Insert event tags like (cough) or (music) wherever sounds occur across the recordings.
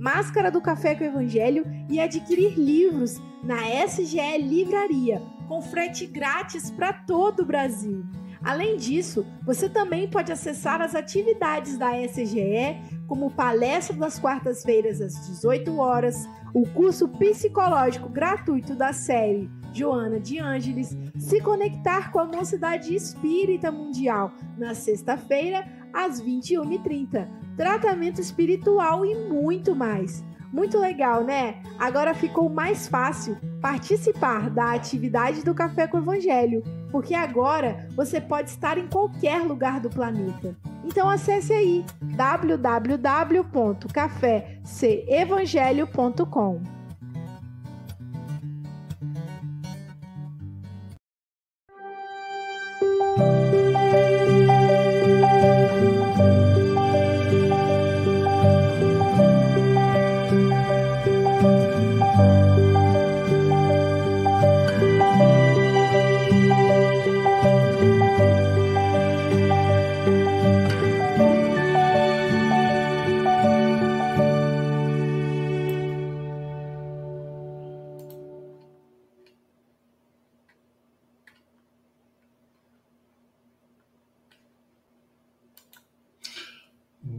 máscara do Café com Evangelho e adquirir livros na SGE Livraria, com frete grátis para todo o Brasil. Além disso, você também pode acessar as atividades da SGE, como palestra das quartas-feiras às 18 horas, o curso psicológico gratuito da série Joana de Ângeles, se conectar com a Mocidade Espírita Mundial na sexta-feira, às 21h30, tratamento espiritual e muito mais. Muito legal, né? Agora ficou mais fácil participar da atividade do Café com Evangelho, porque agora você pode estar em qualquer lugar do planeta. Então acesse aí www.cafecevangelho.com.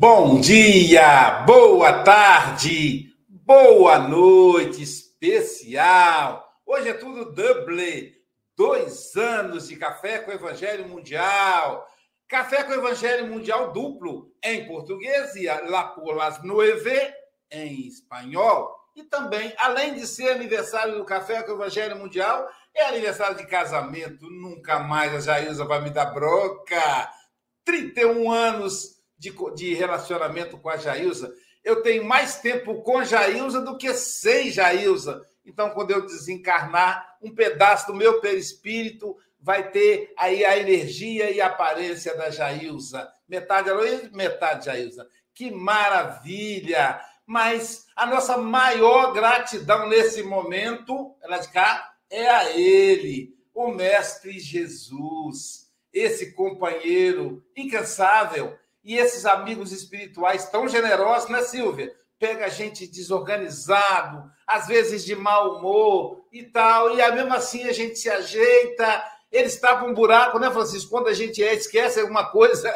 Bom dia, boa tarde, boa noite especial. Hoje é tudo double. Dois anos de Café com Evangelho Mundial. Café com Evangelho Mundial duplo em português e La por las Nueve em espanhol. E também, além de ser aniversário do Café com Evangelho Mundial, é aniversário de casamento. Nunca mais a Jailza vai me dar broca. 31 anos de, de relacionamento com a Jailza. Eu tenho mais tempo com Jailza do que sem Jailza. Então, quando eu desencarnar, um pedaço do meu perispírito vai ter aí a energia e a aparência da Jailza. Metade Aloysio, metade Jailza. Que maravilha! Mas a nossa maior gratidão nesse momento, ela de cá, é a ele, o Mestre Jesus, esse companheiro incansável, e esses amigos espirituais tão generosos, né, Silvia? Pega gente desorganizado, às vezes de mau humor e tal, e mesmo assim a gente se ajeita. Eles tapam um buraco, né, Francisco? Quando a gente é, esquece alguma coisa,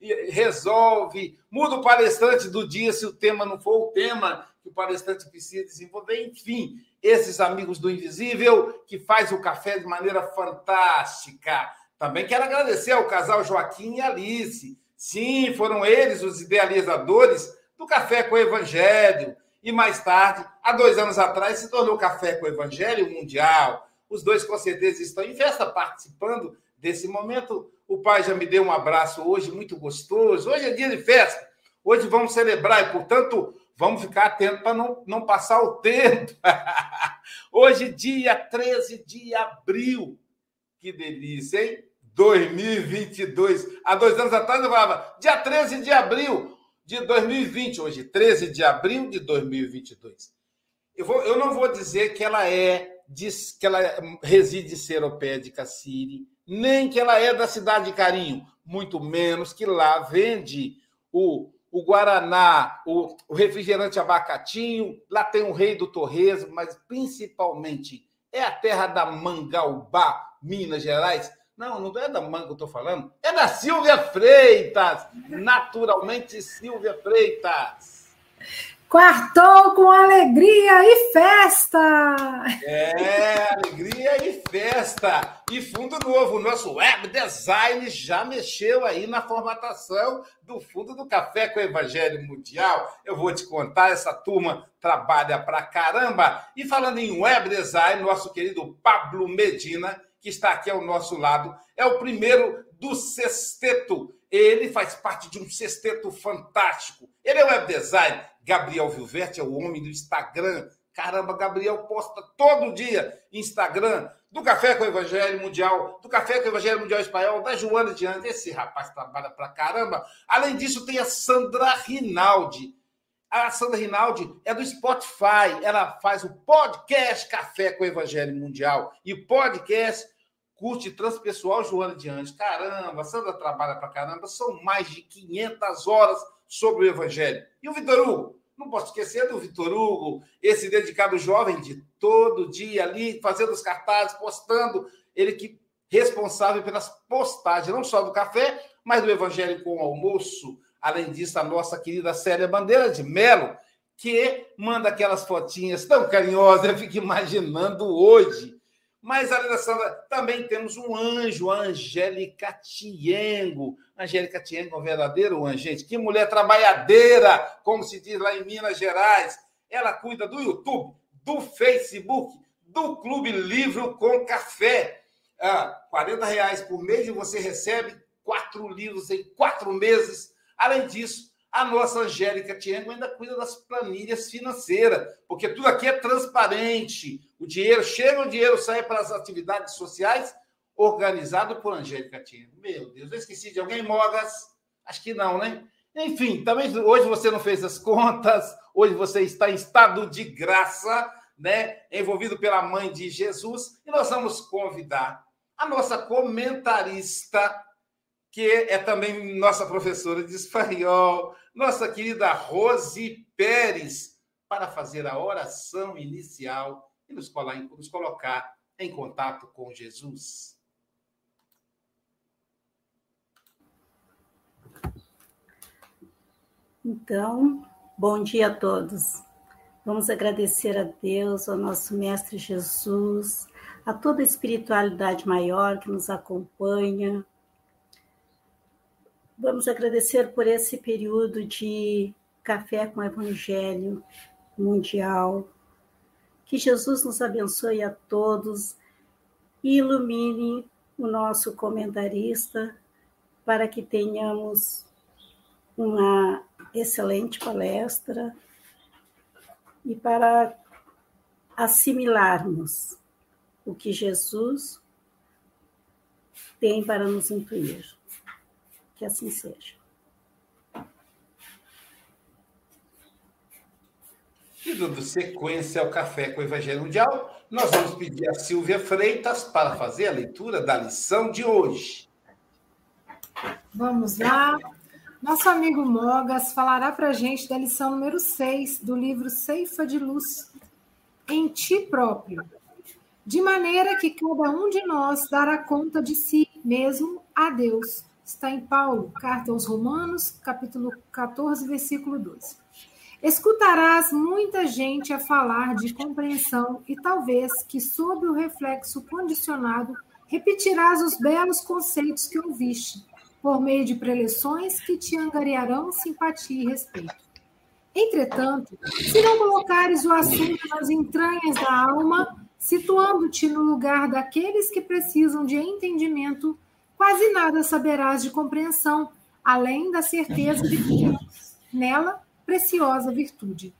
(laughs) resolve, muda o palestrante do dia se o tema não for o tema que o palestrante precisa desenvolver. Enfim, esses amigos do Invisível que faz o café de maneira fantástica. Também quero agradecer ao casal Joaquim e Alice Sim, foram eles os idealizadores do Café com o Evangelho. E mais tarde, há dois anos atrás, se tornou Café com o Evangelho Mundial. Os dois, com certeza, estão em festa participando desse momento. O pai já me deu um abraço hoje, muito gostoso. Hoje é dia de festa. Hoje vamos celebrar e, portanto, vamos ficar atentos para não, não passar o tempo. (laughs) Hoje, dia 13 de abril. Que delícia, hein? 2022. Há dois anos atrás eu falava, dia 13 de abril de 2020, hoje, 13 de abril de 2022. Eu, vou, eu não vou dizer que ela é que ela reside seropédica Siri, nem que ela é da cidade de Carinho, muito menos que lá vende o, o Guaraná, o, o refrigerante abacatinho, lá tem o rei do torresmo, mas principalmente é a terra da Mangaubá, Minas Gerais, não, não é da manga que eu estou falando. É da Silvia Freitas. Naturalmente, Silvia Freitas. Quartou com alegria e festa! É, alegria e festa! E fundo novo, o nosso web design já mexeu aí na formatação do fundo do Café com o Evangelho Mundial. Eu vou te contar, essa turma trabalha pra caramba. E falando em web design, nosso querido Pablo Medina que está aqui ao nosso lado, é o primeiro do sexteto. Ele faz parte de um sexteto fantástico. Ele é web design. Gabriel Vilverte é o homem do Instagram. Caramba, Gabriel posta todo dia Instagram do Café com o Evangelho Mundial, do Café com o Evangelho Mundial Espanhol, da Joana Diante. Esse rapaz trabalha pra caramba. Além disso, tem a Sandra Rinaldi. A Sandra Rinaldi é do Spotify. Ela faz o podcast Café com o Evangelho Mundial e o podcast Curte Transpessoal Joana Diante. Caramba, a Sandra trabalha pra caramba. São mais de 500 horas sobre o Evangelho. E o Vitor Hugo? Não posso esquecer do Vitor Hugo, esse dedicado jovem de todo dia ali, fazendo os cartazes, postando. Ele que responsável pelas postagens, não só do café, mas do Evangelho com o almoço. Além disso, a nossa querida Célia Bandeira de Melo, que manda aquelas fotinhas tão carinhosas, eu fico imaginando hoje mas, Alessandra, também temos um anjo, a Angélica Tiengo. Angélica Tiengo é um verdadeiro anjo, gente. Que mulher trabalhadeira, como se diz lá em Minas Gerais. Ela cuida do YouTube, do Facebook, do Clube Livro com Café. Ah, 40 reais por mês e você recebe quatro livros em quatro meses. Além disso, a nossa Angélica Tiengo ainda cuida das planilhas financeiras, porque tudo aqui é transparente. O dinheiro chega, o dinheiro sai para as atividades sociais, organizado por Angélica Tiengo. Meu Deus, eu esqueci de alguém, Mogas? Acho que não, né? Enfim, também hoje você não fez as contas, hoje você está em estado de graça, né? Envolvido pela mãe de Jesus, e nós vamos convidar a nossa comentarista que é também nossa professora de espanhol, nossa querida Rose Pérez, para fazer a oração inicial e nos colocar em contato com Jesus. Então, bom dia a todos. Vamos agradecer a Deus, ao nosso Mestre Jesus, a toda a espiritualidade maior que nos acompanha, Vamos agradecer por esse período de café com o Evangelho mundial. Que Jesus nos abençoe a todos e ilumine o nosso comentarista para que tenhamos uma excelente palestra e para assimilarmos o que Jesus tem para nos intuir. Que assim seja. E dando sequência ao Café com o Evangelho Mundial, nós vamos pedir a Silvia Freitas para fazer a leitura da lição de hoje. Vamos lá. Nosso amigo Mogas falará para a gente da lição número 6 do livro Ceifa de Luz, em ti próprio, de maneira que cada um de nós dará conta de si mesmo a Deus está em Paulo, carta aos Romanos, capítulo 14, versículo 12. Escutarás muita gente a falar de compreensão e talvez que, sob o reflexo condicionado, repetirás os belos conceitos que ouviste, por meio de preleções que te angariarão simpatia e respeito. Entretanto, se não colocares o assunto nas entranhas da alma, situando-te no lugar daqueles que precisam de entendimento, quase nada saberás de compreensão, além da certeza de que nela preciosa virtude.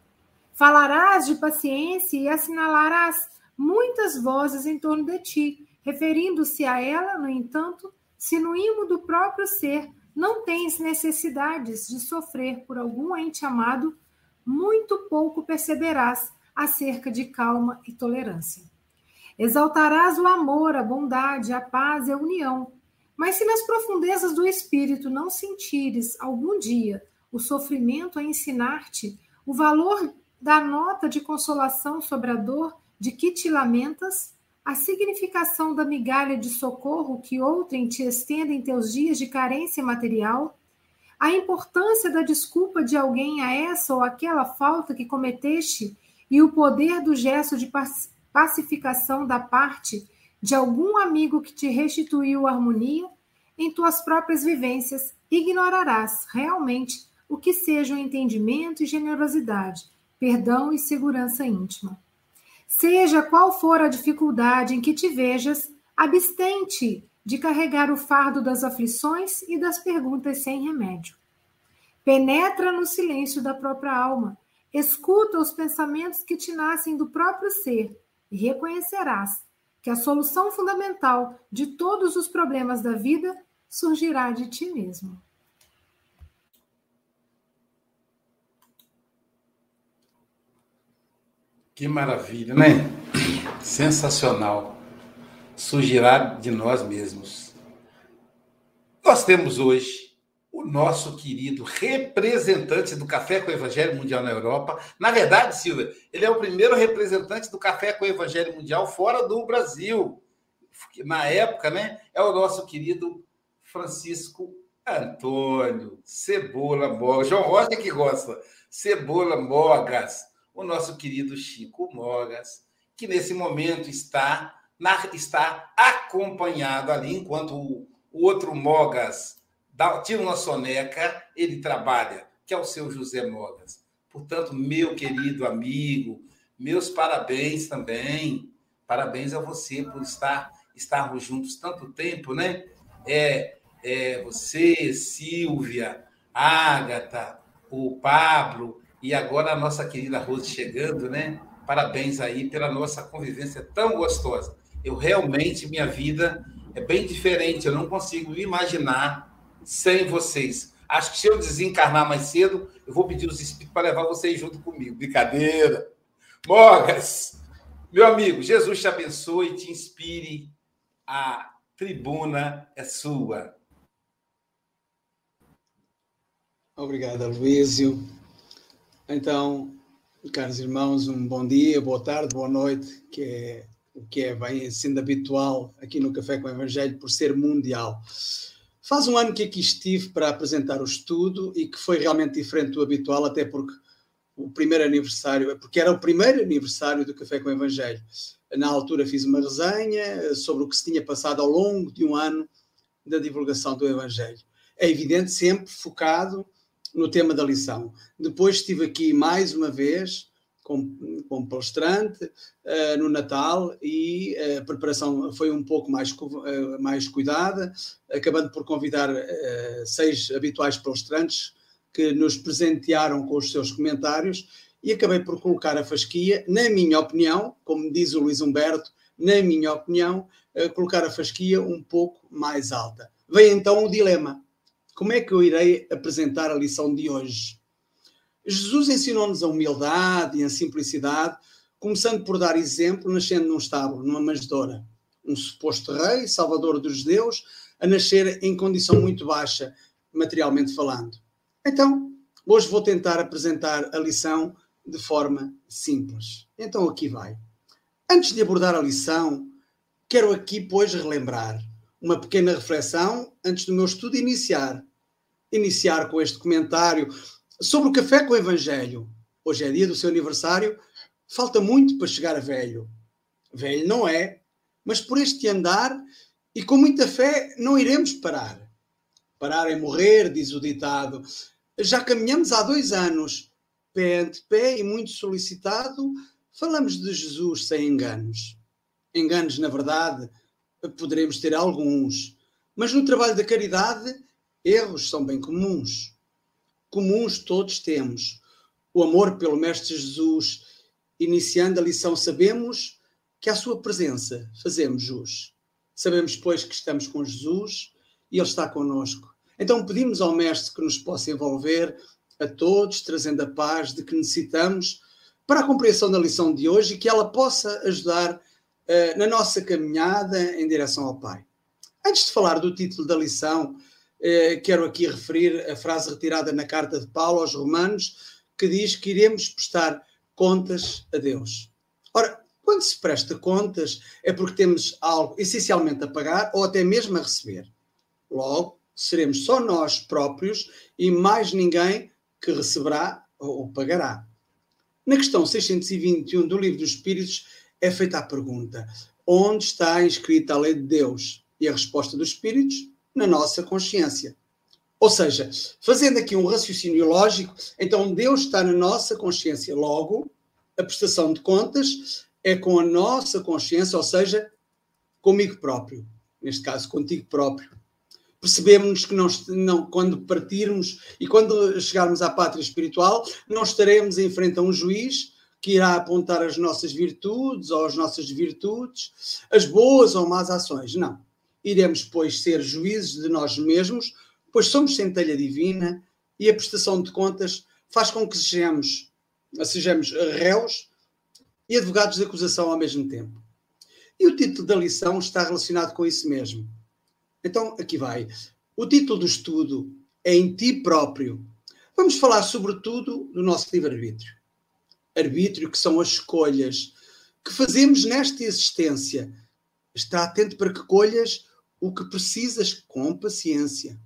Falarás de paciência e assinalarás muitas vozes em torno de ti, referindo-se a ela, no entanto, se no imo do próprio ser não tens necessidades de sofrer por algum ente amado, muito pouco perceberás acerca de calma e tolerância. Exaltarás o amor, a bondade, a paz e a união, mas se nas profundezas do espírito não sentires algum dia o sofrimento a ensinar-te o valor da nota de consolação sobre a dor de que te lamentas, a significação da migalha de socorro que outrem te estende em teus dias de carência material, a importância da desculpa de alguém a essa ou aquela falta que cometeste e o poder do gesto de pacificação da parte de algum amigo que te restituiu harmonia, em tuas próprias vivências ignorarás realmente o que sejam entendimento e generosidade, perdão e segurança íntima. Seja qual for a dificuldade em que te vejas, abstente de carregar o fardo das aflições e das perguntas sem remédio. Penetra no silêncio da própria alma, escuta os pensamentos que te nascem do próprio ser e reconhecerás que a solução fundamental de todos os problemas da vida surgirá de ti mesmo. Que maravilha, né? Sensacional. Surgirá de nós mesmos. Nós temos hoje o nosso querido representante do Café com o Evangelho Mundial na Europa. Na verdade, Silvia, ele é o primeiro representante do Café com o Evangelho Mundial fora do Brasil. Na época, né? É o nosso querido Francisco Antônio Cebola Mogas. João Rocha que gosta. Cebola Mogas o nosso querido Chico Mogas, que nesse momento está, na, está acompanhado ali, enquanto o, o outro Mogas dá, tira uma soneca, ele trabalha, que é o seu José Mogas. Portanto, meu querido amigo, meus parabéns também. Parabéns a você por estar estarmos juntos tanto tempo, né? É, é você, Silvia, Ágata, o Pablo, e agora a nossa querida Rose chegando, né? Parabéns aí pela nossa convivência tão gostosa. Eu realmente, minha vida é bem diferente, eu não consigo imaginar sem vocês. Acho que se eu desencarnar mais cedo, eu vou pedir os espíritos para levar vocês junto comigo. Brincadeira. Mogas, meu amigo, Jesus te abençoe e te inspire. A tribuna é sua. Obrigado, Luísio. Então, caros irmãos, um bom dia, boa tarde, boa noite, que é o que é bem sendo habitual aqui no Café com o Evangelho por ser mundial. Faz um ano que aqui estive para apresentar o estudo e que foi realmente diferente do habitual, até porque o primeiro aniversário, porque era o primeiro aniversário do Café com o Evangelho. Na altura fiz uma resenha sobre o que se tinha passado ao longo de um ano da divulgação do Evangelho. É evidente, sempre focado no tema da lição. Depois estive aqui mais uma vez palestrante uh, no Natal e uh, a preparação foi um pouco mais, uh, mais cuidada, acabando por convidar seis habituais palestrantes que nos presentearam com os seus comentários e acabei por colocar a fasquia, na minha opinião, como diz o Luís Humberto, na minha opinião, colocar a fasquia um pouco mais alta. Vem então o dilema como é que eu irei apresentar a lição de hoje? Jesus ensinou-nos a humildade e a simplicidade, começando por dar exemplo, nascendo num estábulo, numa manjedoura. Um suposto rei, salvador dos judeus, a nascer em condição muito baixa, materialmente falando. Então, hoje vou tentar apresentar a lição de forma simples. Então, aqui vai. Antes de abordar a lição, quero aqui, pois, relembrar uma pequena reflexão antes do meu estudo iniciar iniciar com este comentário sobre o café com o Evangelho. Hoje é dia do seu aniversário, falta muito para chegar a velho. Velho não é, mas por este andar e com muita fé não iremos parar. Parar é morrer, diz o ditado. Já caminhamos há dois anos, pé ante pé e muito solicitado, falamos de Jesus sem enganos. Enganos, na verdade, poderemos ter alguns, mas no trabalho da caridade Erros são bem comuns. Comuns todos temos. O amor pelo Mestre Jesus, iniciando a lição, sabemos que à sua presença fazemos jus. Sabemos, pois, que estamos com Jesus e Ele está conosco. Então pedimos ao Mestre que nos possa envolver a todos, trazendo a paz de que necessitamos para a compreensão da lição de hoje e que ela possa ajudar uh, na nossa caminhada em direção ao Pai. Antes de falar do título da lição, quero aqui referir a frase retirada na carta de Paulo aos Romanos, que diz que iremos prestar contas a Deus. Ora, quando se presta contas, é porque temos algo essencialmente a pagar ou até mesmo a receber. Logo, seremos só nós próprios e mais ninguém que receberá ou pagará. Na questão 621 do Livro dos Espíritos é feita a pergunta: onde está inscrita a lei de Deus? E a resposta dos Espíritos na nossa consciência. Ou seja, fazendo aqui um raciocínio lógico, então Deus está na nossa consciência. Logo, a prestação de contas é com a nossa consciência, ou seja, comigo próprio. Neste caso, contigo próprio. Percebemos que não, não, quando partirmos e quando chegarmos à pátria espiritual, não estaremos em frente a um juiz que irá apontar as nossas virtudes ou as nossas virtudes, as boas ou más ações. Não. Iremos, pois, ser juízes de nós mesmos, pois somos centelha divina e a prestação de contas faz com que sejamos, sejamos réus e advogados de acusação ao mesmo tempo. E o título da lição está relacionado com isso mesmo. Então, aqui vai. O título do estudo é Em Ti Próprio. Vamos falar, sobretudo, do nosso livre-arbítrio. Arbítrio, que são as escolhas que fazemos nesta existência. Está atento para que colhas o que precisas com paciência.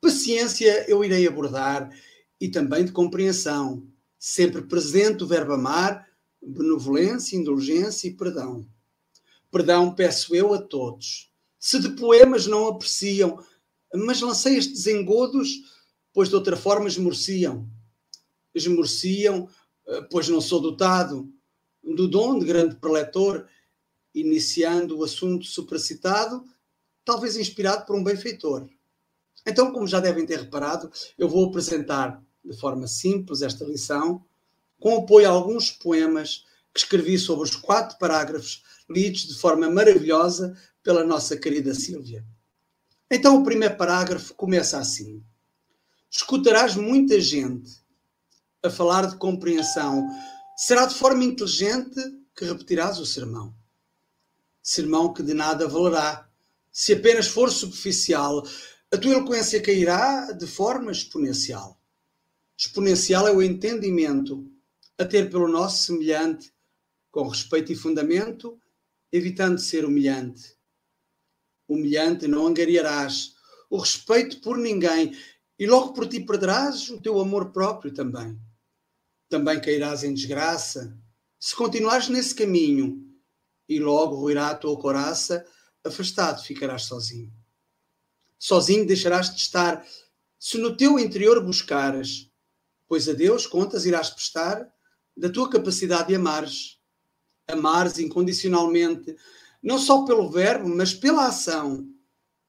Paciência eu irei abordar e também de compreensão, sempre presente o verbo amar, benevolência, indulgência e perdão. Perdão peço eu a todos. Se de poemas não apreciam, mas lancei estes engodos, pois de outra forma esmorciam. Esmorciam, eh, pois não sou dotado do dom de grande preletor, iniciando o assunto supracitado, talvez inspirado por um benfeitor. Então, como já devem ter reparado, eu vou apresentar de forma simples esta lição, com apoio a alguns poemas que escrevi sobre os quatro parágrafos lidos de forma maravilhosa pela nossa querida Sílvia. Então, o primeiro parágrafo começa assim: Escutarás muita gente a falar de compreensão. Será de forma inteligente que repetirás o sermão. Sermão que de nada valerá, se apenas for superficial, a tua eloquência cairá de forma exponencial. Exponencial é o entendimento a ter pelo nosso semelhante, com respeito e fundamento, evitando ser humilhante. Humilhante não angariarás o respeito por ninguém e logo por ti perderás o teu amor próprio também. Também cairás em desgraça se continuares nesse caminho e logo ruirá a tua coraça, afastado ficarás sozinho. Sozinho deixarás de estar se no teu interior buscares pois a Deus contas irás prestar da tua capacidade de amares. Amares incondicionalmente, não só pelo verbo, mas pela ação.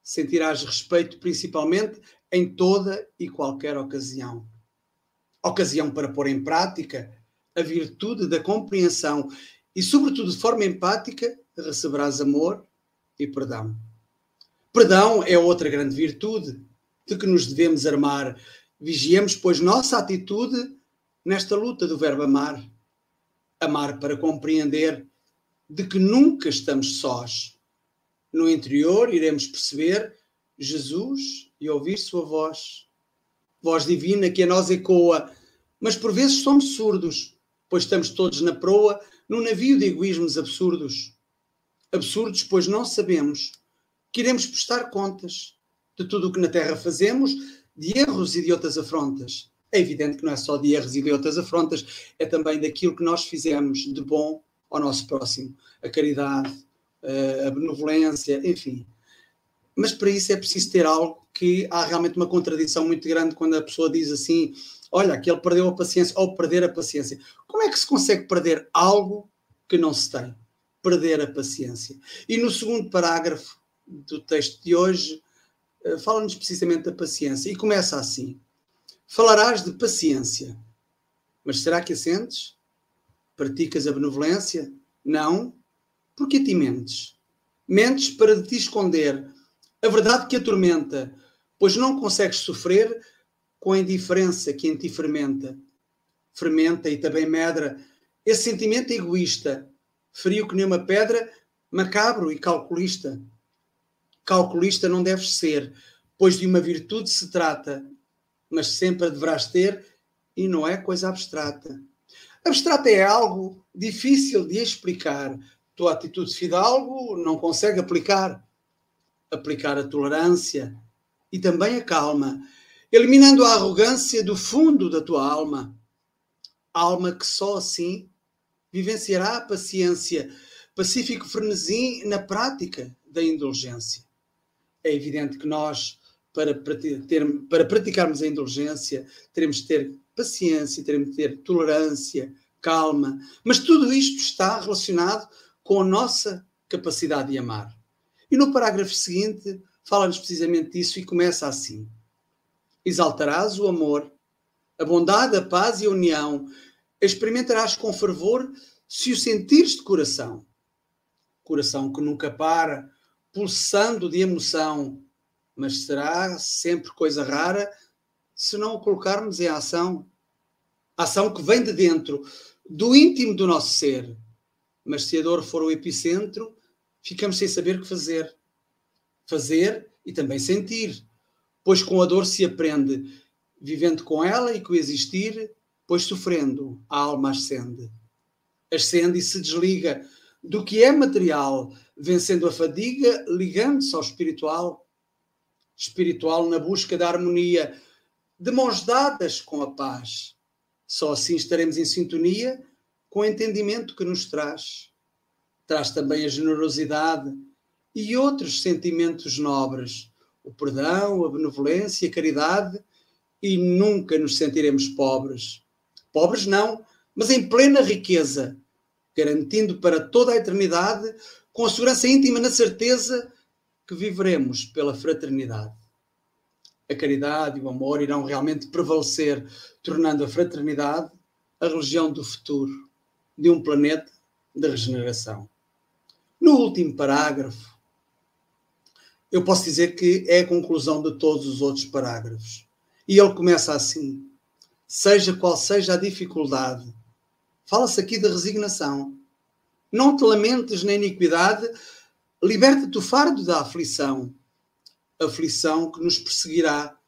Sentirás respeito principalmente em toda e qualquer ocasião. Ocasião para pôr em prática a virtude da compreensão e, sobretudo, de forma empática, receberás amor e perdão. Perdão é outra grande virtude de que nos devemos armar Vigiemos, pois, nossa atitude nesta luta do verbo amar. Amar para compreender de que nunca estamos sós. No interior iremos perceber Jesus e ouvir sua voz. Voz divina que a nós ecoa, mas por vezes somos surdos, pois estamos todos na proa num navio de egoísmos absurdos. Absurdos, pois não sabemos que iremos prestar contas de tudo o que na terra fazemos de erros e de outras afrontas. É evidente que não é só de erros e de outras afrontas, é também daquilo que nós fizemos de bom ao nosso próximo, a caridade, a benevolência, enfim. Mas para isso é preciso ter algo que há realmente uma contradição muito grande quando a pessoa diz assim: olha, que ele perdeu a paciência, ou perder a paciência. Como é que se consegue perder algo que não se tem? Perder a paciência. E no segundo parágrafo do texto de hoje, eh, fala-nos precisamente da paciência e começa assim: Falarás de paciência, mas será que a sentes? Praticas a benevolência? Não, porque te mentes. Mentes para te esconder a verdade que atormenta, pois não consegues sofrer com a indiferença que em ti fermenta. Fermenta e também medra esse sentimento egoísta, frio que nem uma pedra, macabro e calculista calculista não deves ser, pois de uma virtude se trata, mas sempre a deverás ter e não é coisa abstrata. Abstrata é algo difícil de explicar. Tua atitude fidalgo não consegue aplicar. Aplicar a tolerância e também a calma, eliminando a arrogância do fundo da tua alma. Alma que só assim vivenciará a paciência, pacífico frenesi na prática da indulgência é evidente que nós, para, ter, para praticarmos a indulgência, teremos de ter paciência, teremos de ter tolerância, calma, mas tudo isto está relacionado com a nossa capacidade de amar. E no parágrafo seguinte, fala-nos precisamente disso e começa assim: Exaltarás o amor, a bondade, a paz e a união, experimentarás com fervor se o sentires de coração. Coração que nunca para, pulsando de emoção, mas será sempre coisa rara se não o colocarmos em ação. Ação que vem de dentro, do íntimo do nosso ser. Mas se a dor for o epicentro, ficamos sem saber o que fazer. Fazer e também sentir, pois com a dor se aprende, vivendo com ela e coexistir, pois sofrendo a alma ascende. Ascende e se desliga do que é material, vencendo a fadiga, ligando-se ao espiritual. Espiritual na busca da harmonia, de mãos dadas com a paz. Só assim estaremos em sintonia com o entendimento que nos traz. Traz também a generosidade e outros sentimentos nobres, o perdão, a benevolência, a caridade, e nunca nos sentiremos pobres. Pobres não, mas em plena riqueza, garantindo para toda a eternidade, com a segurança íntima na certeza que viveremos pela fraternidade. A caridade e o amor irão realmente prevalecer, tornando a fraternidade a religião do futuro, de um planeta de regeneração. No último parágrafo, eu posso dizer que é a conclusão de todos os outros parágrafos. E ele começa assim: seja qual seja a dificuldade, fala-se aqui da resignação. Não te lamentes na iniquidade, liberta-te o fardo da aflição, aflição que nos perseguirá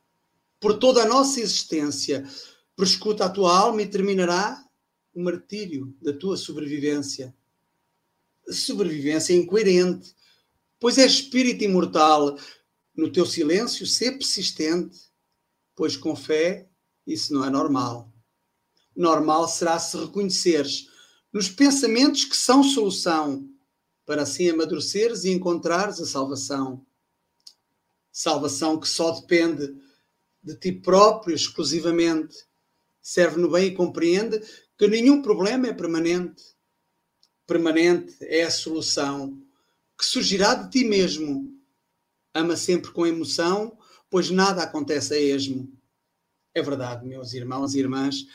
por toda a nossa existência, prescuta a tua alma e terminará o martírio da tua sobrevivência. Sobrevivência incoerente, pois é espírito imortal. No teu silêncio, ser persistente, pois com fé isso não é normal. Normal será se reconheceres nos pensamentos que são solução, para assim amadureceres e encontrares a salvação. Salvação que só depende de ti próprio exclusivamente. Serve no bem e compreende que nenhum problema é permanente. Permanente é a solução que surgirá de ti mesmo. Ama sempre com emoção, pois nada acontece a esmo. É verdade, meus irmãos e irmãs,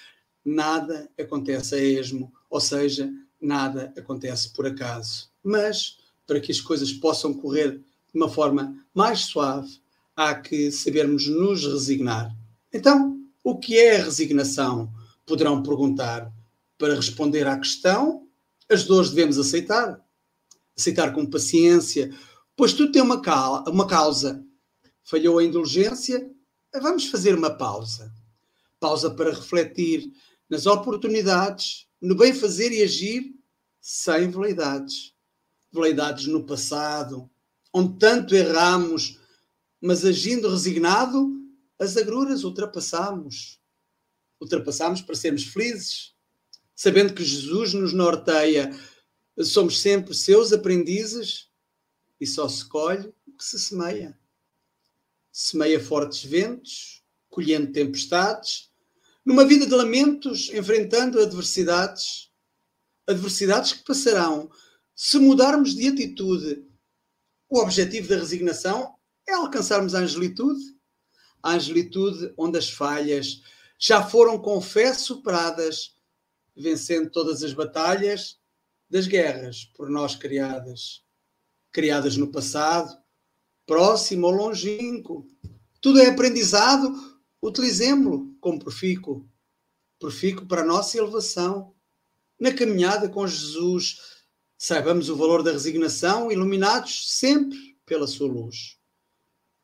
nada acontece a esmo, ou seja, nada acontece por acaso. Mas, para que as coisas possam correr de uma forma mais suave, há que sabermos nos resignar. Então, o que é a resignação? Poderão perguntar. Para responder à questão, as dores devemos aceitar aceitar com paciência, pois tudo tem uma, uma causa. Falhou a indulgência, vamos fazer uma pausa. Pausa para refletir nas oportunidades, no bem fazer e agir sem veleidades. Veleidades no passado, onde tanto erramos, mas agindo resignado, as agruras ultrapassamos. Ultrapassamos para sermos felizes, sabendo que Jesus nos norteia somos sempre seus aprendizes e só se colhe o que se semeia. Semeia fortes ventos, colhendo tempestades, numa vida de lamentos, enfrentando adversidades, adversidades que passarão se mudarmos de atitude. O objetivo da resignação é alcançarmos a angelitude, a angelitude onde as falhas já foram com fé superadas, vencendo todas as batalhas das guerras por nós criadas, criadas no passado, próximo ou longínquo. Tudo é aprendizado, utilizemo-lo como profícuo, profícuo para a nossa elevação. Na caminhada com Jesus, saibamos o valor da resignação, iluminados sempre pela sua luz.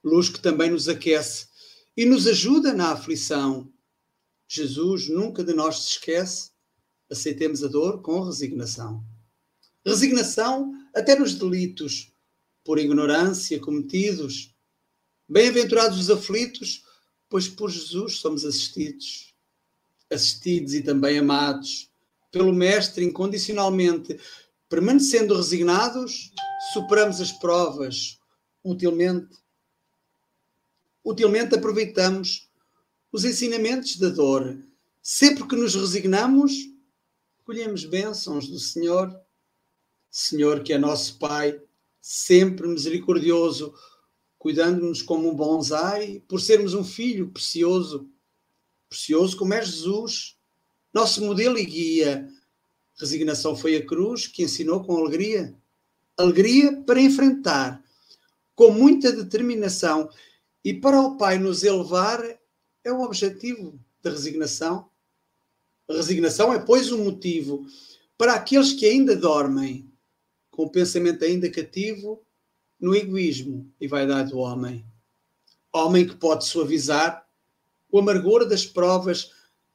Luz que também nos aquece e nos ajuda na aflição. Jesus nunca de nós se esquece, aceitemos a dor com resignação resignação até nos delitos por ignorância cometidos. Bem-aventurados os aflitos, pois por Jesus somos assistidos. Assistidos e também amados pelo Mestre incondicionalmente, permanecendo resignados, superamos as provas utilmente. Utilmente aproveitamos os ensinamentos da dor. Sempre que nos resignamos, colhemos bênçãos do Senhor Senhor, que é nosso Pai, sempre misericordioso, cuidando-nos como um bonsai, por sermos um filho precioso, precioso como é Jesus, nosso modelo e guia. Resignação foi a cruz que ensinou com alegria. Alegria para enfrentar, com muita determinação e para o Pai nos elevar é o objetivo da resignação. A resignação é, pois, um motivo para aqueles que ainda dormem, com o pensamento ainda cativo no egoísmo e vaidade do homem. Homem que pode suavizar o amargor das provas,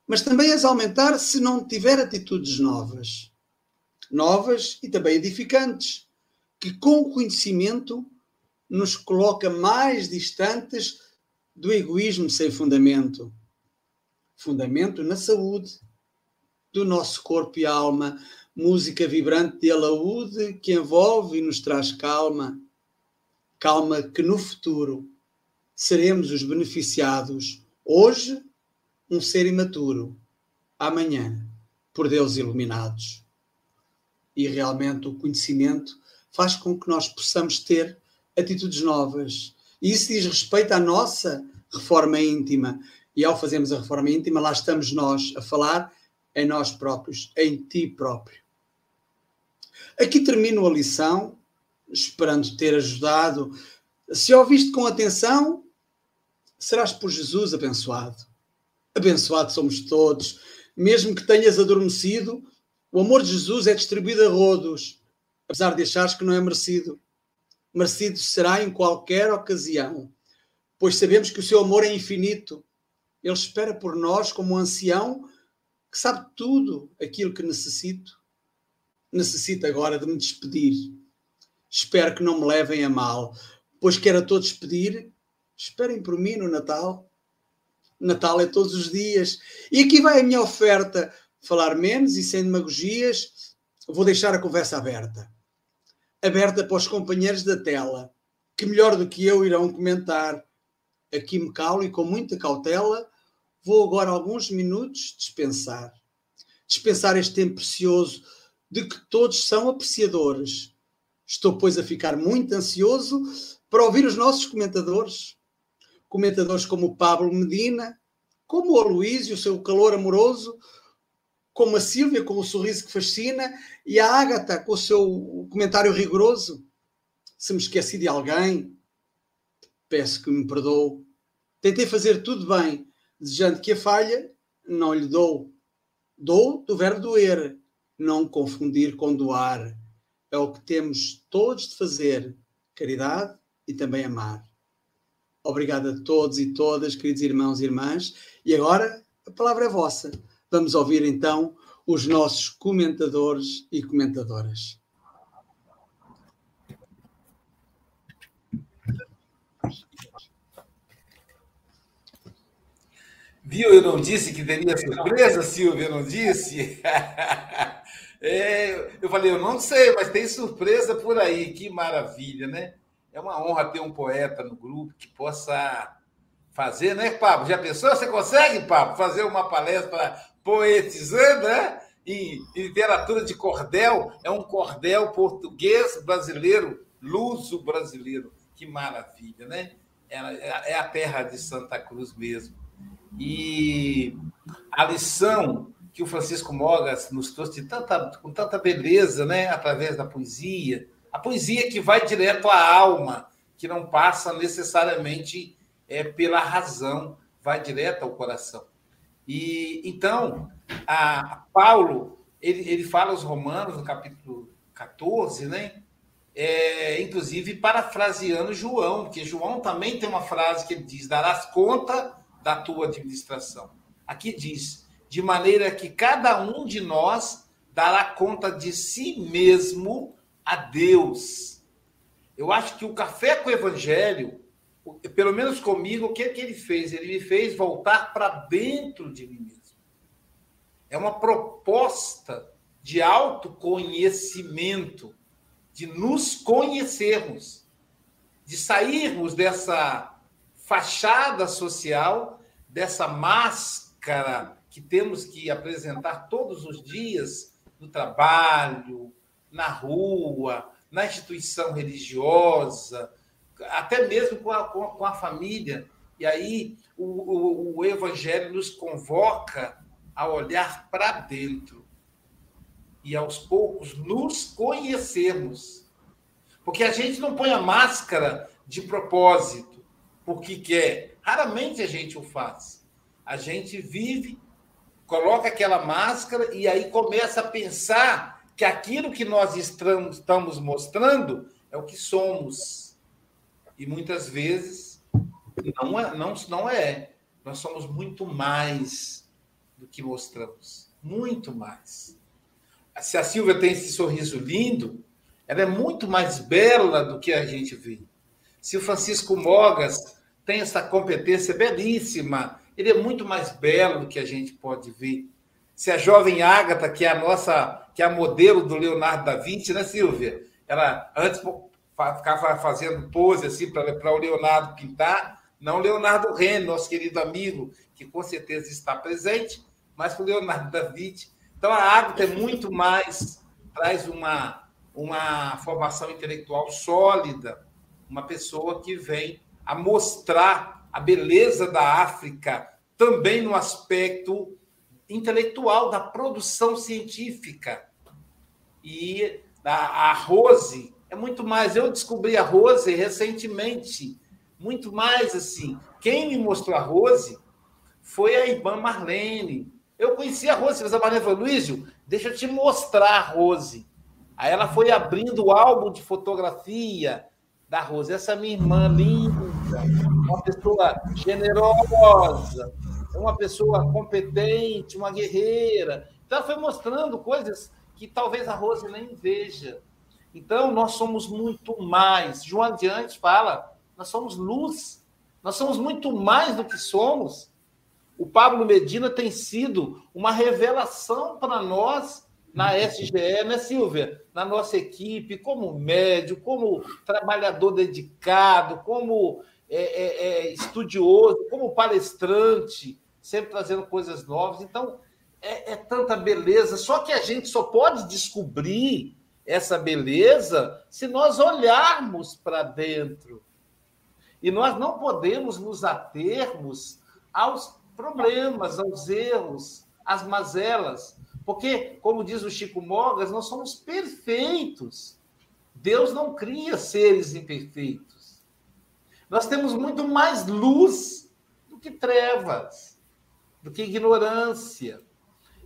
mas também as aumentar se não tiver atitudes novas. Novas e também edificantes, que com o conhecimento nos coloca mais distantes do egoísmo sem fundamento. Fundamento na saúde do nosso corpo e alma, música vibrante de alaúde que envolve e nos traz calma. Calma que no futuro seremos os beneficiados. Hoje, um ser imaturo. Amanhã, por Deus iluminados. E realmente o conhecimento faz com que nós possamos ter atitudes novas. E isso diz respeito à nossa reforma íntima. E ao fazermos a reforma íntima, lá estamos nós a falar em nós próprios, em ti próprio. Aqui termino a lição, esperando ter ajudado. Se ouviste com atenção, serás por Jesus abençoado. Abençoados somos todos. Mesmo que tenhas adormecido, o amor de Jesus é distribuído a rodos, apesar de achares que não é merecido. Merecido será em qualquer ocasião, pois sabemos que o seu amor é infinito. Ele espera por nós como um ancião que sabe tudo aquilo que necessito. Necessito agora de me despedir. Espero que não me levem a mal, pois quero a todos pedir, esperem por mim no Natal. Natal é todos os dias. E aqui vai a minha oferta. Falar menos e sem demagogias, vou deixar a conversa aberta. Aberta para os companheiros da tela, que melhor do que eu irão comentar. Aqui me calo e com muita cautela vou agora alguns minutos dispensar. Dispensar este tempo precioso de que todos são apreciadores. Estou, pois, a ficar muito ansioso para ouvir os nossos comentadores. Comentadores como o Pablo Medina, como o Aloísio, o seu calor amoroso, como a Sílvia, com o sorriso que fascina, e a Ágata, com o seu comentário rigoroso. Se me esqueci de alguém, peço que me perdoe. Tentei fazer tudo bem, desejando que a falha não lhe dou. Dou do verbo doer, não confundir com doar. É o que temos todos de fazer, caridade e também amar. Obrigado a todos e todas, queridos irmãos e irmãs. E agora a palavra é vossa. Vamos ouvir então os nossos comentadores e comentadoras. Viu? Eu não disse que teria surpresa, Silvia, eu não disse? (laughs) É, eu falei, eu não sei, mas tem surpresa por aí. Que maravilha, né? É uma honra ter um poeta no grupo que possa fazer, né, Pablo? Já pensou? Você consegue, Pablo, fazer uma palestra poetizando, né? Em, literatura de cordel, é um cordel português brasileiro, luso brasileiro. Que maravilha, né? É, é a terra de Santa Cruz mesmo. E a lição que o Francisco Mogas nos trouxe tanta, com tanta beleza, né, através da poesia, a poesia que vai direto à alma, que não passa necessariamente é, pela razão, vai direto ao coração. E então, a Paulo, ele, ele fala aos Romanos, no capítulo 14, né? É, inclusive parafraseando João, porque João também tem uma frase que ele diz: darás conta da tua administração. Aqui diz: de maneira que cada um de nós dará conta de si mesmo a Deus. Eu acho que o café com o evangelho, pelo menos comigo, o que, é que ele fez? Ele me fez voltar para dentro de mim mesmo. É uma proposta de autoconhecimento, de nos conhecermos, de sairmos dessa fachada social, dessa máscara que temos que apresentar todos os dias no trabalho, na rua, na instituição religiosa, até mesmo com a, com a, família. E aí o, o, o, Evangelho nos convoca a olhar para dentro e aos poucos nos conhecermos. Porque a gente não põe a máscara de propósito, porque quer. Raramente a gente o faz. A gente vive, coloca aquela máscara e aí começa a pensar que aquilo que nós estamos mostrando é o que somos. E muitas vezes não é. Não, não é. Nós somos muito mais do que mostramos. Muito mais. Se a Silvia tem esse sorriso lindo, ela é muito mais bela do que a gente vê. Se o Francisco Mogas tem essa competência belíssima, ele é muito mais belo do que a gente pode ver. Se a jovem Ágata, que é a nossa, que é a modelo do Leonardo da Vinci, né, Silvia? Ela antes ficava fazendo pose assim para o Leonardo pintar, não Leonardo Ren, nosso querido amigo, que com certeza está presente, mas para o Leonardo da Vinci. Então a Ágata é muito mais, traz uma, uma formação intelectual sólida, uma pessoa que vem a mostrar a beleza da África também no aspecto intelectual da produção científica. E a, a Rose é muito mais. Eu descobri a Rose recentemente, muito mais assim. Quem me mostrou a Rose foi a Iban Marlene. Eu conheci a Rose, mas a Marlene falou: Luísio, deixa eu te mostrar a Rose. Aí ela foi abrindo o álbum de fotografia da Rose. Essa minha irmã linda, uma pessoa generosa, uma pessoa competente, uma guerreira. Então, ela foi mostrando coisas que talvez a Rose nem veja. Então, nós somos muito mais. João Adiante fala, nós somos luz. Nós somos muito mais do que somos. O Pablo Medina tem sido uma revelação para nós na SGE, né, Silvia? Na nossa equipe, como médico, como trabalhador dedicado, como é, é, é, estudioso, como palestrante, sempre trazendo coisas novas. Então, é, é tanta beleza. Só que a gente só pode descobrir essa beleza se nós olharmos para dentro. E nós não podemos nos atermos aos problemas, aos erros, às mazelas. Porque, como diz o Chico Mogas, nós somos perfeitos. Deus não cria seres imperfeitos. Nós temos muito mais luz do que trevas, do que ignorância.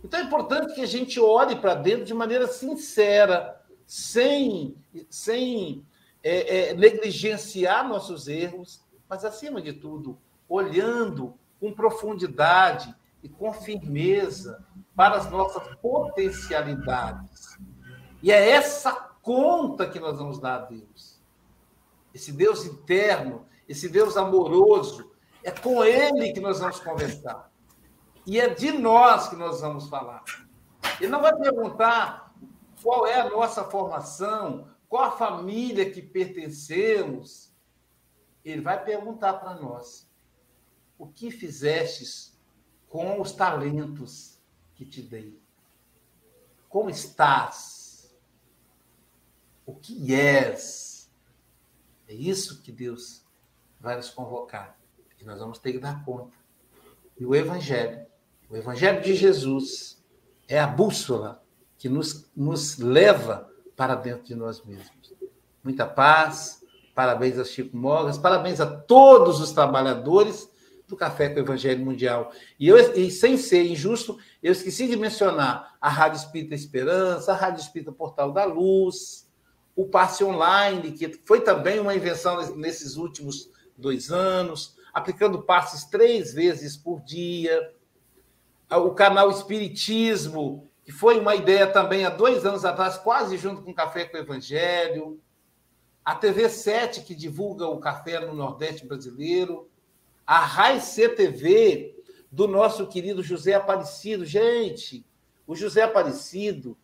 Então é importante que a gente olhe para dentro de maneira sincera, sem, sem é, é, negligenciar nossos erros, mas, acima de tudo, olhando com profundidade e com firmeza para as nossas potencialidades. E é essa conta que nós vamos dar a Deus. Esse Deus interno, esse Deus amoroso, é com Ele que nós vamos conversar. E é de nós que nós vamos falar. Ele não vai perguntar qual é a nossa formação, qual a família que pertencemos. Ele vai perguntar para nós: o que fizestes com os talentos que te dei. Como estás? O que és? É isso que Deus vai nos convocar. E nós vamos ter que dar conta. E o Evangelho, o Evangelho de Jesus, é a bússola que nos, nos leva para dentro de nós mesmos. Muita paz, parabéns a Chico Mogas, parabéns a todos os trabalhadores do Café com o Evangelho Mundial. E, eu, e sem ser injusto, eu esqueci de mencionar a Rádio Espírita Esperança, a Rádio Espírita Portal da Luz, o passe online, que foi também uma invenção nesses últimos dois anos, aplicando passes três vezes por dia, o canal Espiritismo, que foi uma ideia também há dois anos atrás, quase junto com o Café com o Evangelho, a TV 7, que divulga o café no Nordeste brasileiro, a RAI CTV do nosso querido José Aparecido. Gente, o José Aparecido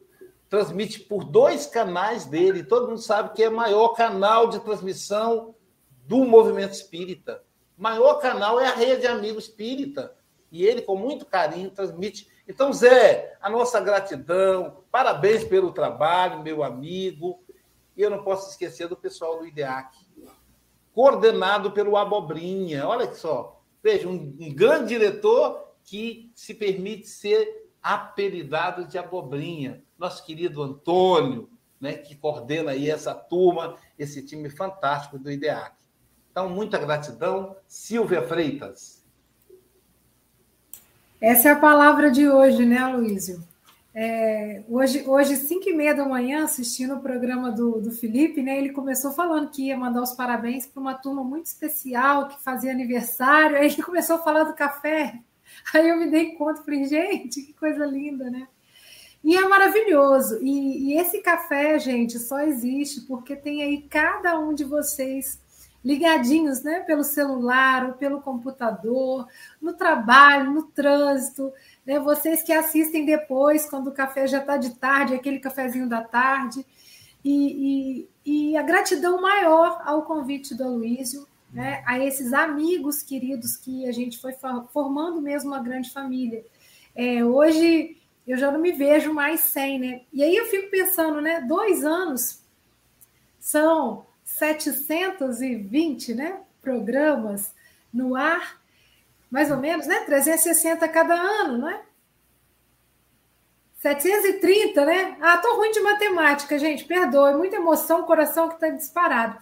transmite por dois canais dele. Todo mundo sabe que é o maior canal de transmissão do movimento espírita. O maior canal é a Rede Amigo Espírita. E ele, com muito carinho, transmite. Então, Zé, a nossa gratidão, parabéns pelo trabalho, meu amigo. E eu não posso esquecer do pessoal do IDEAC coordenado pelo Abobrinha. Olha só, veja, um, um grande diretor que se permite ser apelidado de abobrinha. Nosso querido Antônio, né, que coordena aí essa turma, esse time fantástico do IDEAC. Então, muita gratidão. Silvia Freitas. Essa é a palavra de hoje, né, Luísio? É, hoje, hoje, 5 e meia da manhã, assistindo o programa do, do Felipe, né, ele começou falando que ia mandar os parabéns para uma turma muito especial que fazia aniversário. Aí ele começou a falar do café. Aí eu me dei conta, falei, gente, que coisa linda, né? E é maravilhoso. E, e esse café, gente, só existe porque tem aí cada um de vocês ligadinhos, né, pelo celular ou pelo computador, no trabalho, no trânsito, né, vocês que assistem depois, quando o café já está de tarde, aquele cafezinho da tarde, e, e, e, a gratidão maior ao convite do Aloísio, né, a esses amigos queridos que a gente foi formando mesmo uma grande família. É, hoje eu já não me vejo mais sem, né? E aí eu fico pensando, né? Dois anos são 720 né, programas no ar, mais ou menos, né? 360 cada ano, não é? 730, né? Ah, tô ruim de matemática, gente, perdoe, muita emoção, coração que tá disparado.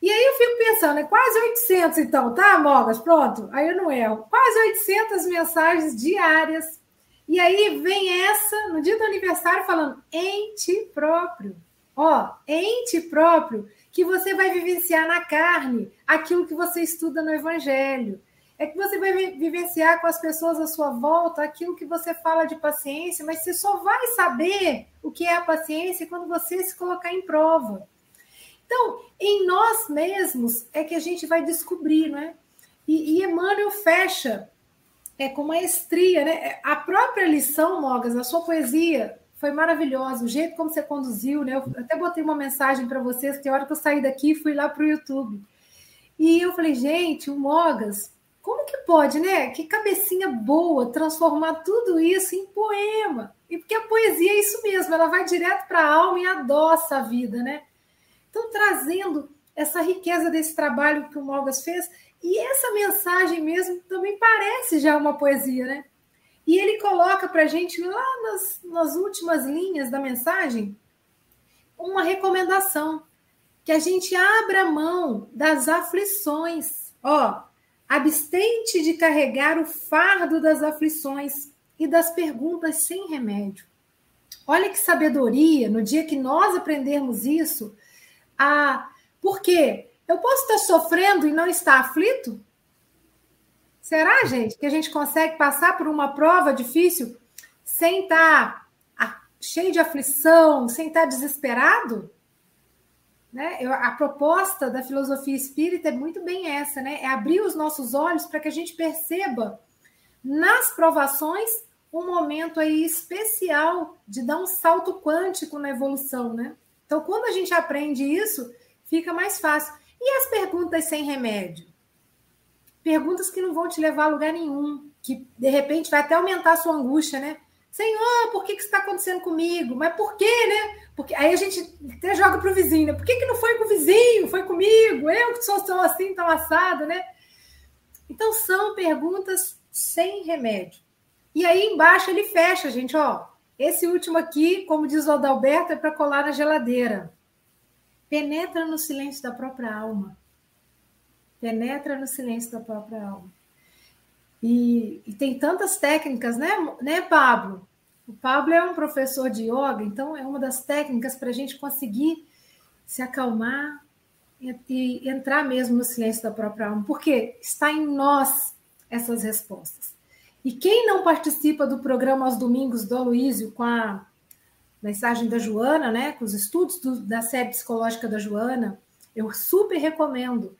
E aí eu fico pensando, é quase 800 então, tá, Mogas? Pronto, aí eu não erro. Quase 800 mensagens diárias. E aí vem essa, no dia do aniversário, falando em ti próprio. Ó, em ti próprio que você vai vivenciar na carne aquilo que você estuda no Evangelho. É que você vai vivenciar com as pessoas à sua volta aquilo que você fala de paciência, mas você só vai saber o que é a paciência quando você se colocar em prova. Então, em nós mesmos é que a gente vai descobrir, né? E, e Emmanuel fecha é, com maestria, né? A própria lição, Mogas, a sua poesia, foi maravilhoso, o jeito como você conduziu, né? Eu até botei uma mensagem para vocês, que a hora que eu saí daqui, fui lá para o YouTube. E eu falei, gente, o Mogas, como que pode, né? Que cabecinha boa transformar tudo isso em poema. E porque a poesia é isso mesmo, ela vai direto para a alma e adoça a vida, né? Então, trazendo essa riqueza desse trabalho que o Mogas fez, e essa mensagem mesmo também parece já uma poesia, né? E ele coloca para a gente, lá nas, nas últimas linhas da mensagem, uma recomendação: que a gente abra mão das aflições. Ó, abstente de carregar o fardo das aflições e das perguntas sem remédio. Olha que sabedoria, no dia que nós aprendermos isso, a por quê? Eu posso estar sofrendo e não estar aflito? Será, gente, que a gente consegue passar por uma prova difícil sem estar cheio de aflição, sem estar desesperado? Né? Eu, a proposta da filosofia espírita é muito bem essa, né? É abrir os nossos olhos para que a gente perceba nas provações um momento aí especial de dar um salto quântico na evolução, né? Então, quando a gente aprende isso, fica mais fácil. E as perguntas sem remédio? Perguntas que não vão te levar a lugar nenhum, que de repente vai até aumentar a sua angústia, né? Senhor, por que, que isso está acontecendo comigo? Mas por quê, né? Porque aí a gente até joga para o vizinho, né? Por que, que não foi com o vizinho? Foi comigo? Eu que sou tão assim, tão assado, né? Então são perguntas sem remédio. E aí embaixo ele fecha, gente, ó. Esse último aqui, como diz o Adalberto, é para colar na geladeira. Penetra no silêncio da própria alma penetra no silêncio da própria alma. E, e, tem tantas técnicas, né, né, Pablo? O Pablo é um professor de yoga, então é uma das técnicas para a gente conseguir se acalmar e, e, entrar mesmo no silêncio da própria alma, porque está em nós essas respostas. E quem não participa do programa aos domingos do Aloísio com a mensagem da Joana, né, com os estudos do, da série psicológica da Joana, eu super recomendo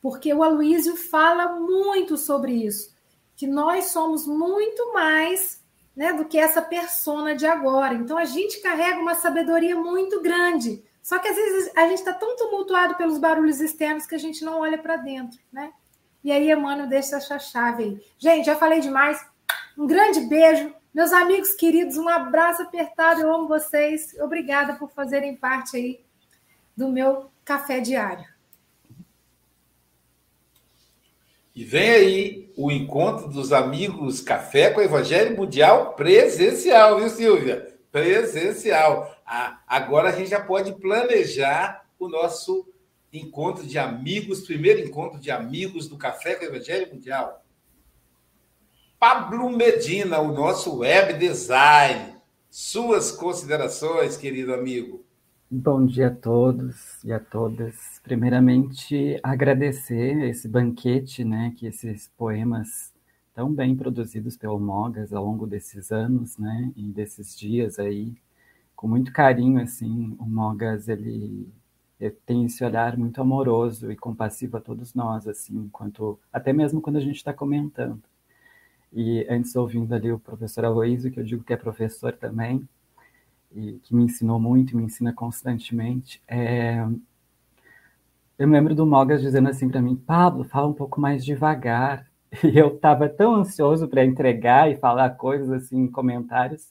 porque o Aloísio fala muito sobre isso, que nós somos muito mais né, do que essa persona de agora. Então a gente carrega uma sabedoria muito grande. Só que às vezes a gente está tão tumultuado pelos barulhos externos que a gente não olha para dentro, né? E aí, Emmanuel, deixa essa chave aí. Gente, já falei demais. Um grande beijo. Meus amigos queridos, um abraço apertado. Eu amo vocês. Obrigada por fazerem parte aí do meu café diário. E vem aí o encontro dos amigos Café com Evangelho Mundial presencial, viu, Silvia? Presencial. Ah, agora a gente já pode planejar o nosso encontro de amigos, primeiro encontro de amigos do Café com Evangelho Mundial. Pablo Medina, o nosso web design. Suas considerações, querido amigo. Bom dia a todos e a todas. Primeiramente, agradecer esse banquete, né, que esses poemas tão bem produzidos pelo Mogas ao longo desses anos, né, e desses dias aí, com muito carinho, assim, o Mogas, ele, ele tem esse olhar muito amoroso e compassivo a todos nós, assim, enquanto, até mesmo quando a gente está comentando. E antes, ouvindo ali o professor Aloysio, que eu digo que é professor também, e que me ensinou muito, me ensina constantemente, é... eu me lembro do Mogas dizendo assim para mim, Pablo, fala um pouco mais devagar. (laughs) E eu estava tão ansioso para entregar e falar coisas assim, comentários,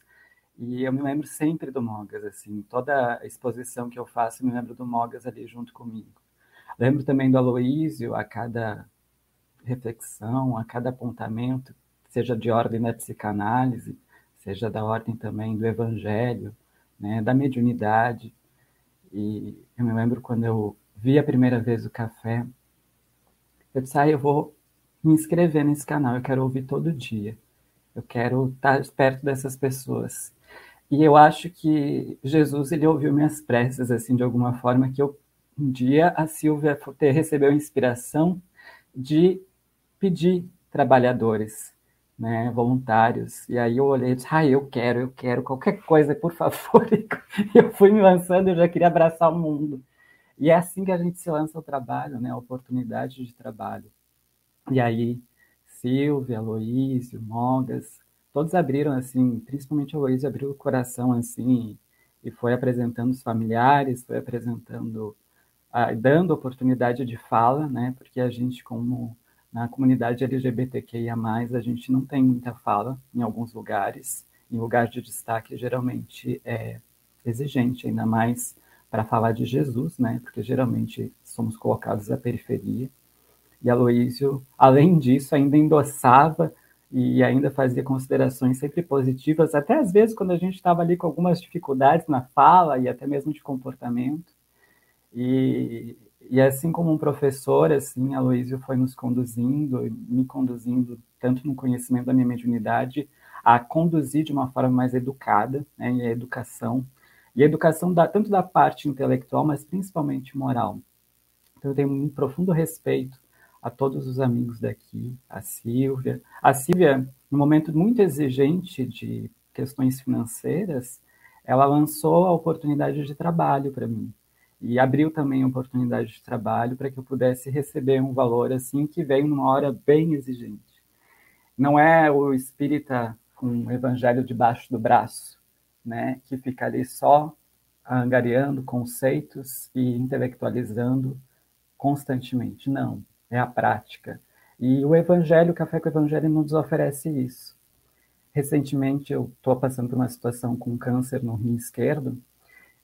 e eu me lembro sempre do Mogas, assim, toda exposição que eu faço, eu me lembro do Mogas ali junto comigo. Lembro também do Aloísio, a cada reflexão, a cada apontamento, seja de ordem da psicanálise, seja da ordem também do evangelho, né, da mediunidade. E eu me lembro quando eu vi a primeira vez o café, eu disse, ah, eu vou me inscrever nesse canal, eu quero ouvir todo dia. Eu quero estar perto dessas pessoas. E eu acho que Jesus, ele ouviu minhas preces, assim, de alguma forma, que eu, um dia a Silvia recebeu inspiração de pedir trabalhadores né, voluntários. E aí eu olhei e disse, ah, eu quero, eu quero, qualquer coisa, por favor. (laughs) E eu fui me lançando, eu já queria abraçar o mundo. E é assim que a gente se lança ao trabalho, né, a oportunidade de trabalho. E aí, Silvia, Aloísio, Mogas, todos abriram, assim, principalmente a Aloísio abriu o coração, assim, e foi apresentando os familiares, foi apresentando, ah, dando oportunidade de fala, né, porque a gente, como na comunidade LGBTQIA+, a gente não tem muita fala em alguns lugares. Em lugar de destaque, geralmente é exigente, ainda mais para falar de Jesus, né? Porque geralmente somos colocados à periferia. E Aloísio, além disso, ainda endossava e ainda fazia considerações sempre positivas, até às vezes quando a gente estava ali com algumas dificuldades na fala e até mesmo de comportamento. E e assim como um professor, assim, a Luísio foi nos conduzindo, me conduzindo, tanto no conhecimento da minha mediunidade, a conduzir de uma forma mais educada, né, e a educação. E a educação da, tanto da parte intelectual, mas principalmente moral. Então eu tenho um profundo respeito a todos os amigos daqui, a Silvia. A Silvia, num momento muito exigente de questões financeiras, ela lançou a oportunidade de trabalho para mim e abriu também oportunidade de trabalho para que eu pudesse receber um valor assim que veio numa hora bem exigente. Não é o espírita com o evangelho debaixo do braço, né, que fica ali só angariando conceitos e intelectualizando constantemente. Não, é a prática. E o evangelho, o Café com o Evangelho nos oferece isso. Recentemente eu estou passando por uma situação com câncer no rim esquerdo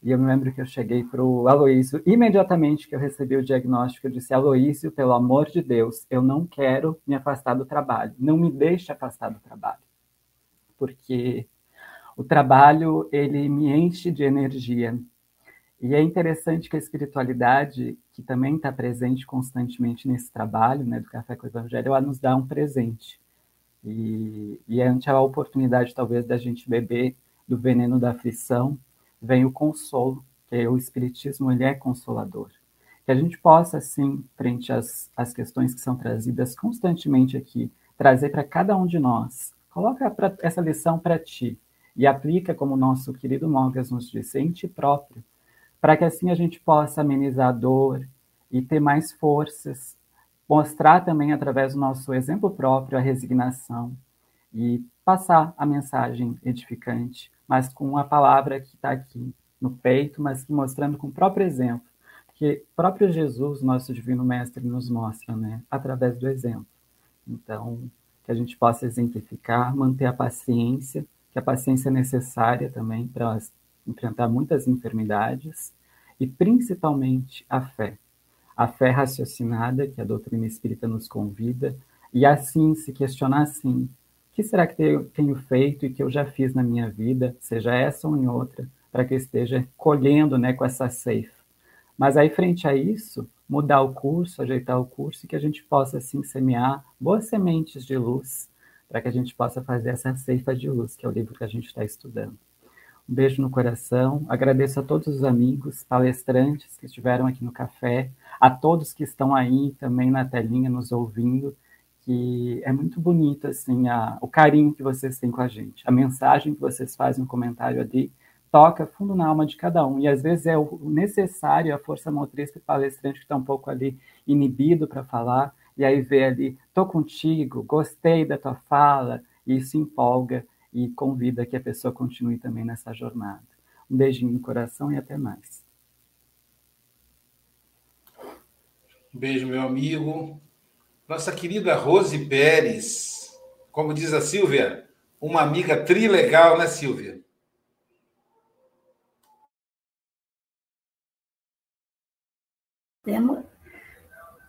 e eu me lembro que eu cheguei para o Aloísio, imediatamente que eu recebi o diagnóstico, eu disse: Aloísio, pelo amor de Deus, eu não quero me afastar do trabalho, não me deixe afastar do trabalho. Porque o trabalho, ele me enche de energia. E é interessante que a espiritualidade, que também está presente constantemente nesse trabalho, né, do Café com o Evangelho, ela nos dá um presente. E, e ante a oportunidade, talvez, da gente beber do veneno da aflição, vem o consolo, que é o Espiritismo ele é consolador. Que a gente possa, assim, frente às, às questões que são trazidas constantemente aqui, trazer para cada um de nós. Coloca pra, essa lição para ti e aplica, como nosso querido Mogas nos disse, em ti próprio, para que assim a gente possa amenizar a dor e ter mais forças, mostrar também através do nosso exemplo próprio a resignação e passar a mensagem edificante mas com a palavra que está aqui no peito, mas mostrando com o próprio exemplo, que próprio Jesus, nosso divino mestre, nos mostra, né, através do exemplo. Então, que a gente possa exemplificar, manter a paciência, que a paciência é necessária também para enfrentar muitas enfermidades, e principalmente a fé. A fé raciocinada, que a doutrina espírita nos convida, E assim, se questionar o que será que eu tenho feito e que eu já fiz na minha vida, seja essa ou em outra, para que eu esteja colhendo né, com essa safe. Mas aí, frente a isso, mudar o curso, ajeitar o curso e que a gente possa, assim, semear boas sementes de luz para que a gente possa fazer essa ceifa de luz, que é o livro que a gente está estudando. Um beijo no coração. Agradeço a todos os amigos, palestrantes que estiveram aqui no café, a todos que estão aí também na telinha nos ouvindo, que é muito bonito assim a, o carinho que vocês têm com a gente, a mensagem que vocês fazem no comentário ali toca fundo na alma de cada um e às vezes é o necessário a força motriz para o palestrante que está um pouco ali inibido para falar e aí vê ali, tô contigo, gostei da tua fala, e isso empolga e convida que a pessoa continue também nessa jornada. Um beijinho no coração e até mais. Um beijo, meu amigo. Nossa querida Rose Pérez, como diz a Silvia, uma amiga trilegal, né, Silvia?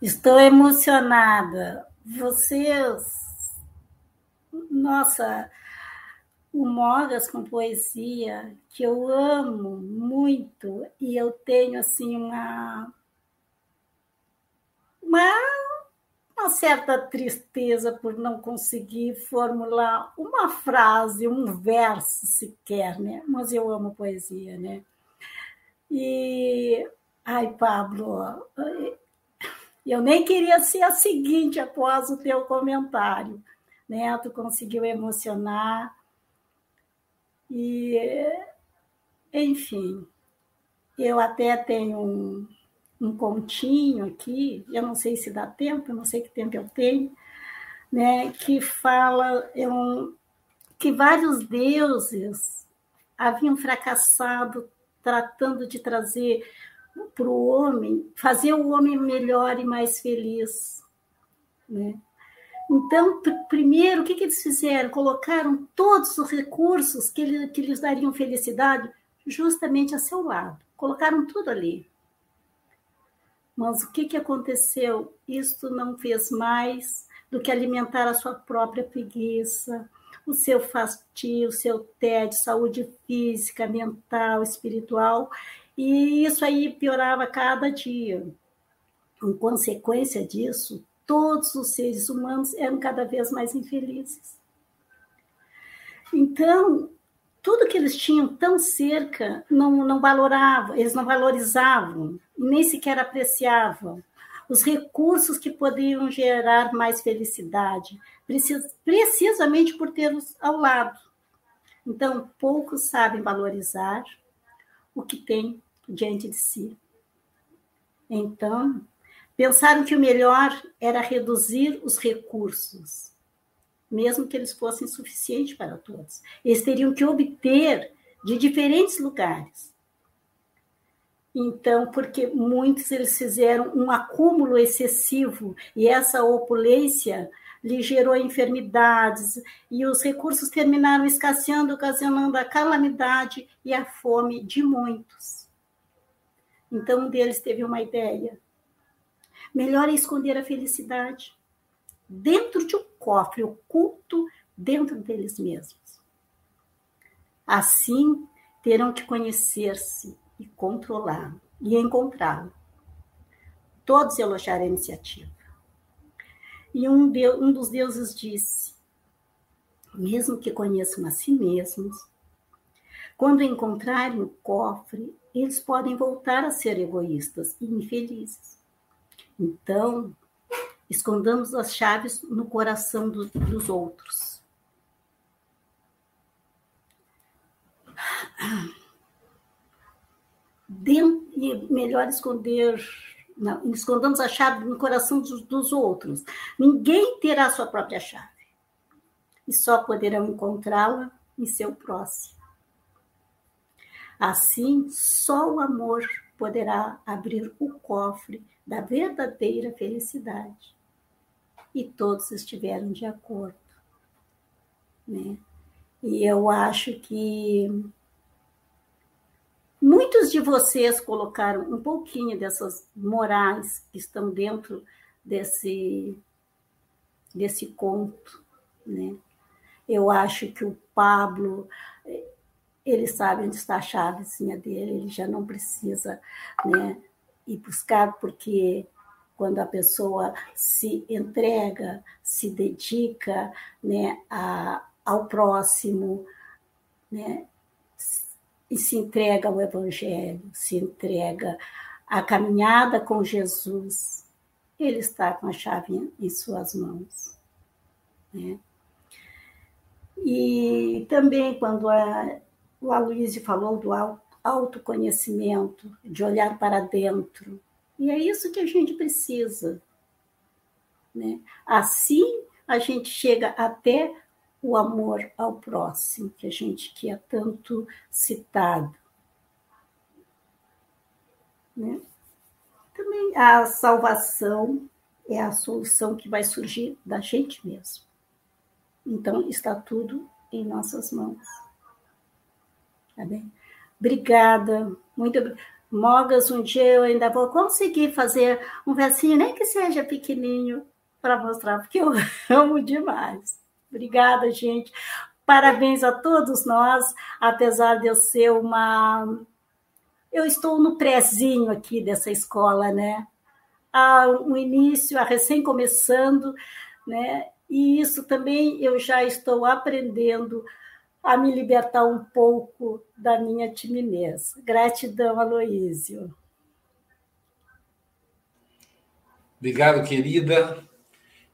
Estou emocionada. Vocês, nossa, o Mogas com poesia, que eu amo muito, e eu tenho assim uma, uma, uma certa tristeza por não conseguir formular uma frase, um verso sequer, né? Mas eu amo poesia, né? E, ai, Pablo, eu nem queria ser a seguinte após o teu comentário, né? Tu conseguiu emocionar e, enfim, eu até tenho um, um continho aqui, eu não sei se dá tempo, eu não sei que tempo eu tenho, né, que fala é um, que vários deuses haviam fracassado tratando de trazer para o homem, fazer o homem melhor e mais feliz. Né? Então, primeiro, o que, que eles fizeram? Colocaram todos os recursos que, ele, que lhes dariam felicidade justamente a seu lado. Colocaram tudo ali. Mas o que, que aconteceu? Isto não fez mais do que alimentar a sua própria preguiça, o seu fastio, o seu tédio, saúde física, mental, espiritual, e isso aí piorava cada dia. Em consequência disso, todos os seres humanos eram cada vez mais infelizes. Então, tudo que eles tinham tão cerca não, não valoravam, eles não valorizavam, nem sequer apreciavam os recursos que poderiam gerar mais felicidade, precisamente por tê-los ao lado. Então, poucos sabem valorizar o que têm diante de si. Então, pensaram que o melhor era reduzir os recursos, mesmo que eles fossem suficientes para todos. Eles teriam que obter de diferentes lugares. Então, porque muitos eles fizeram um acúmulo excessivo e essa opulência lhe gerou enfermidades e os recursos terminaram escasseando, ocasionando a calamidade e a fome de muitos. Então, um deles teve uma ideia. Melhor é esconder a felicidade dentro de um cofre oculto dentro deles mesmos. Assim, terão que conhecer-se e controlar e encontrá-lo. Todos elogiaram a iniciativa. E um, deus, um dos deuses disse: mesmo que conheçam a si mesmos, quando encontrarem o cofre, eles podem voltar a ser egoístas e infelizes. Então, escondamos as chaves no coração do, dos outros. Dentro, melhor esconder não, escondamos a chave no coração dos, dos, outros. Ninguém terá sua própria chave. E só poderão encontrá-la em seu próximo. Assim, só o amor poderá abrir o cofre da verdadeira felicidade. E todos estiveram de acordo. Né? E eu acho que muitos de vocês colocaram um pouquinho dessas morais que estão dentro desse desse conto, né? Eu acho que o Pablo ele sabe onde está a chavezinha dele, ele já não precisa né, ir buscar, porque quando a pessoa se entrega, se dedica né, a, ao próximo, né, e se entrega ao Evangelho, se entrega à caminhada com Jesus, ele está com a chave em suas mãos. Né? E também quando a, o Aloysio falou do autoconhecimento, de olhar para dentro. E é isso que a gente precisa. Né? Assim, a gente chega até o amor ao próximo, que a gente que é tanto citado. Né? Também a salvação é a solução que vai surgir da gente mesmo. Então, está tudo em nossas mãos. Tá bem? Obrigada, muito obrigada. Mogas, um dia eu ainda vou conseguir fazer um versinho, nem que seja pequenininho, para mostrar, porque eu (laughs) amo demais. Obrigada, gente. Parabéns a todos nós, apesar de eu ser uma. Eu estou no prézinho aqui dessa escola, né? Há um início, a recém começando, né? E isso também eu já estou aprendendo a me libertar um pouco da minha timidez. Gratidão, Aloísio. Obrigado, querida.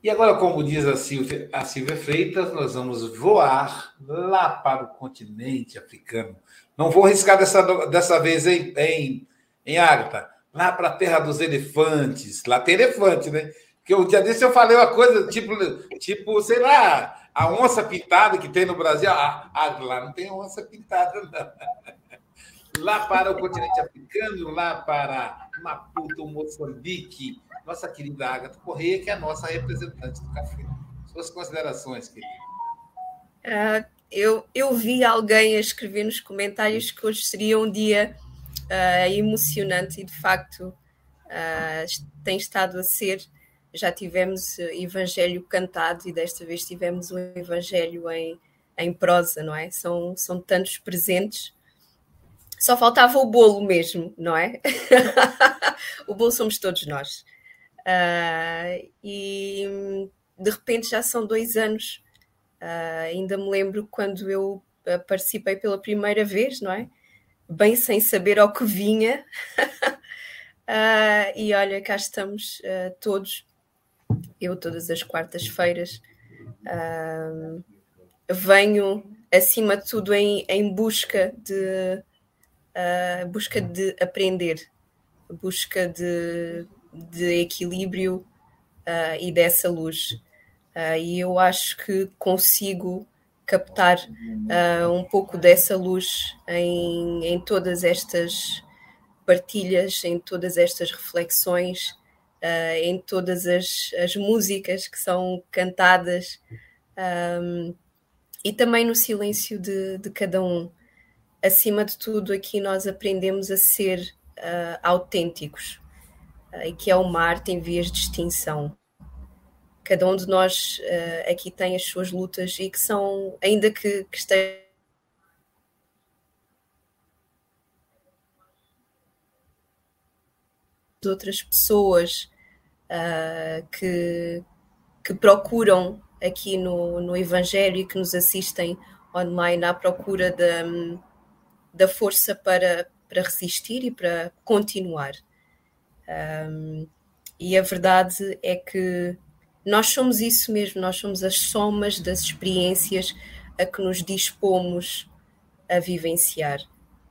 E agora, como diz a Silvia, a Silvia Freitas, nós vamos voar lá para o continente africano. Não vou arriscar dessa, dessa vez em, em, em Ágata, lá para a terra dos elefantes. Lá tem elefante, né? Porque o dia desse eu falei uma coisa, tipo, tipo sei lá, a onça pintada que tem no Brasil, a, a, lá não tem onça pintada, não. Lá para o continente africano, lá para Maputo, Moçambique, nossa querida Agatha Correia, que é a nossa representante do café. Suas considerações, querida. Uh, eu, eu vi alguém escrever nos comentários que hoje seria um dia uh, emocionante e, de facto, uh, tem estado a ser já tivemos eh, evangelho cantado e desta vez tivemos um evangelho em, em prosa, não é? São, são tantos presentes. Só faltava o bolo mesmo, não é? (laughs) o bolo somos todos nós. Uh, e de repente já são dois anos. Uh, ainda me lembro quando eu eh, participei pela primeira vez, não é? Bem sem saber ao que vinha. uh, (laughs) e olha, cá estamos todos eu todas as quartas-feiras uh, venho acima de tudo em, em busca de uh, busca de aprender, busca de, de equilíbrio uh, e dessa luz. Uh, e eu acho que consigo captar um pouco dessa luz em, em todas estas partilhas, em todas estas reflexões uh, em todas as, as, músicas que são cantadas um, e também no silêncio de, de, cada um. Acima de tudo, aqui nós aprendemos a ser uh, autênticos uh, e que é uma arte em vias de extinção. Cada um de nós aqui tem as suas lutas e que são, ainda que, que estejam outras pessoas uh, que, que procuram aqui no, no Evangelho e que nos assistem online à procura da, da força para, para resistir e para continuar. Um, e a verdade é que nós somos isso mesmo, nós somos as somas das experiências a que nos dispomos a vivenciar.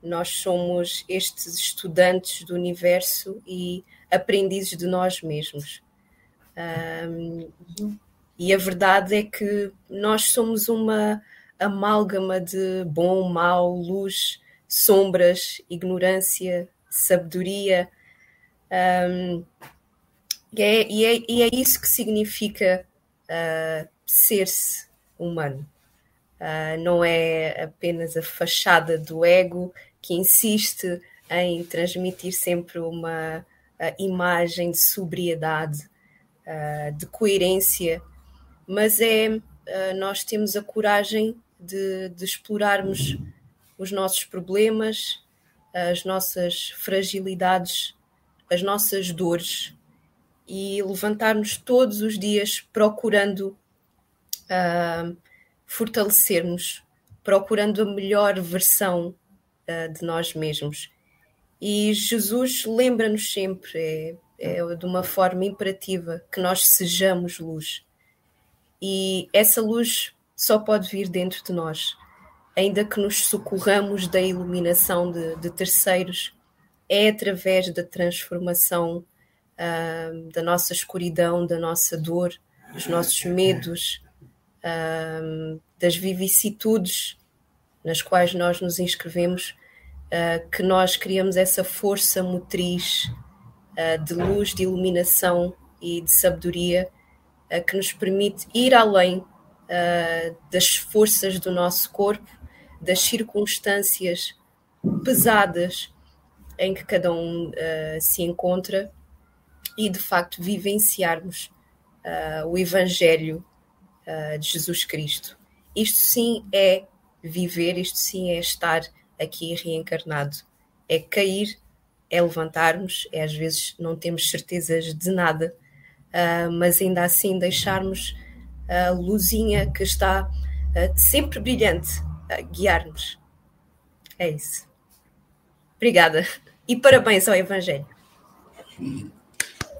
Nós somos estes estudantes do universo e aprendizes de nós mesmos. Um, e a verdade é que nós somos uma amálgama de bom, mau, luz, sombras, ignorância, sabedoria. Um, e, é, e, é, e, é, isso que significa uh, ser-se humano. Uh, não é apenas a fachada do ego que insiste em transmitir sempre uma imagem de sobriedade, de coerência, mas é nós temos a coragem de, de, explorarmos os nossos problemas, as nossas fragilidades, as nossas dores e levantarmos todos os dias procurando uh, fortalecermos, procurando a melhor versão uh, de nós mesmos. E Jesus lembra-nos sempre, é, é de uma forma imperativa, que nós sejamos luz. E essa luz só pode vir dentro de nós, ainda que nos socorramos da iluminação de, de terceiros, é através da transformação uh, da nossa escuridão, da nossa dor, dos nossos medos, uh, das vicissitudes nas quais nós nos inscrevemos, uh, que nós criamos essa força motriz de luz, de iluminação e de sabedoria que nos permite ir além das forças do nosso corpo, das circunstâncias pesadas em que cada um se encontra e de facto vivenciarmos uh, o Evangelho uh, de Jesus Cristo. Isto sim é viver, isto sim é estar aqui reencarnado. É cair, é levantarmos, é às vezes não temos certezas de nada, uh, mas ainda assim deixarmos a luzinha que está sempre brilhante a guiar-nos. É isso. Obrigada. E parabéns ao Evangelho.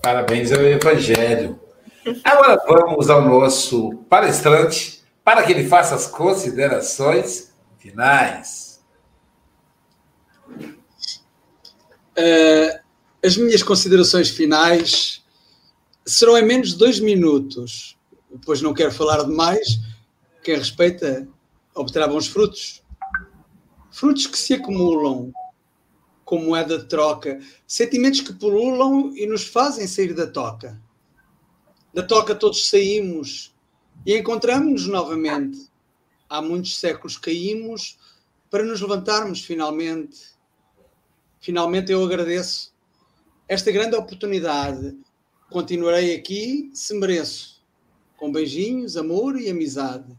Parabéns ao Evangelho. Agora vamos ao nosso palestrante para que ele faça as considerações finais. Uh, as minhas considerações finais serão em menos de dois minutos, pois não quero falar demais. Quem respeita obterá bons frutos. Frutos que se acumulam como moeda de troca, sentimentos que pululam e nos fazem sair da toca. Da toca todos saímos e encontramos-nos novamente. Há muitos séculos caímos para nos levantarmos finalmente. Finalmente eu agradeço esta grande oportunidade. Continuarei aqui se mereço, com beijinhos, amor e amizade.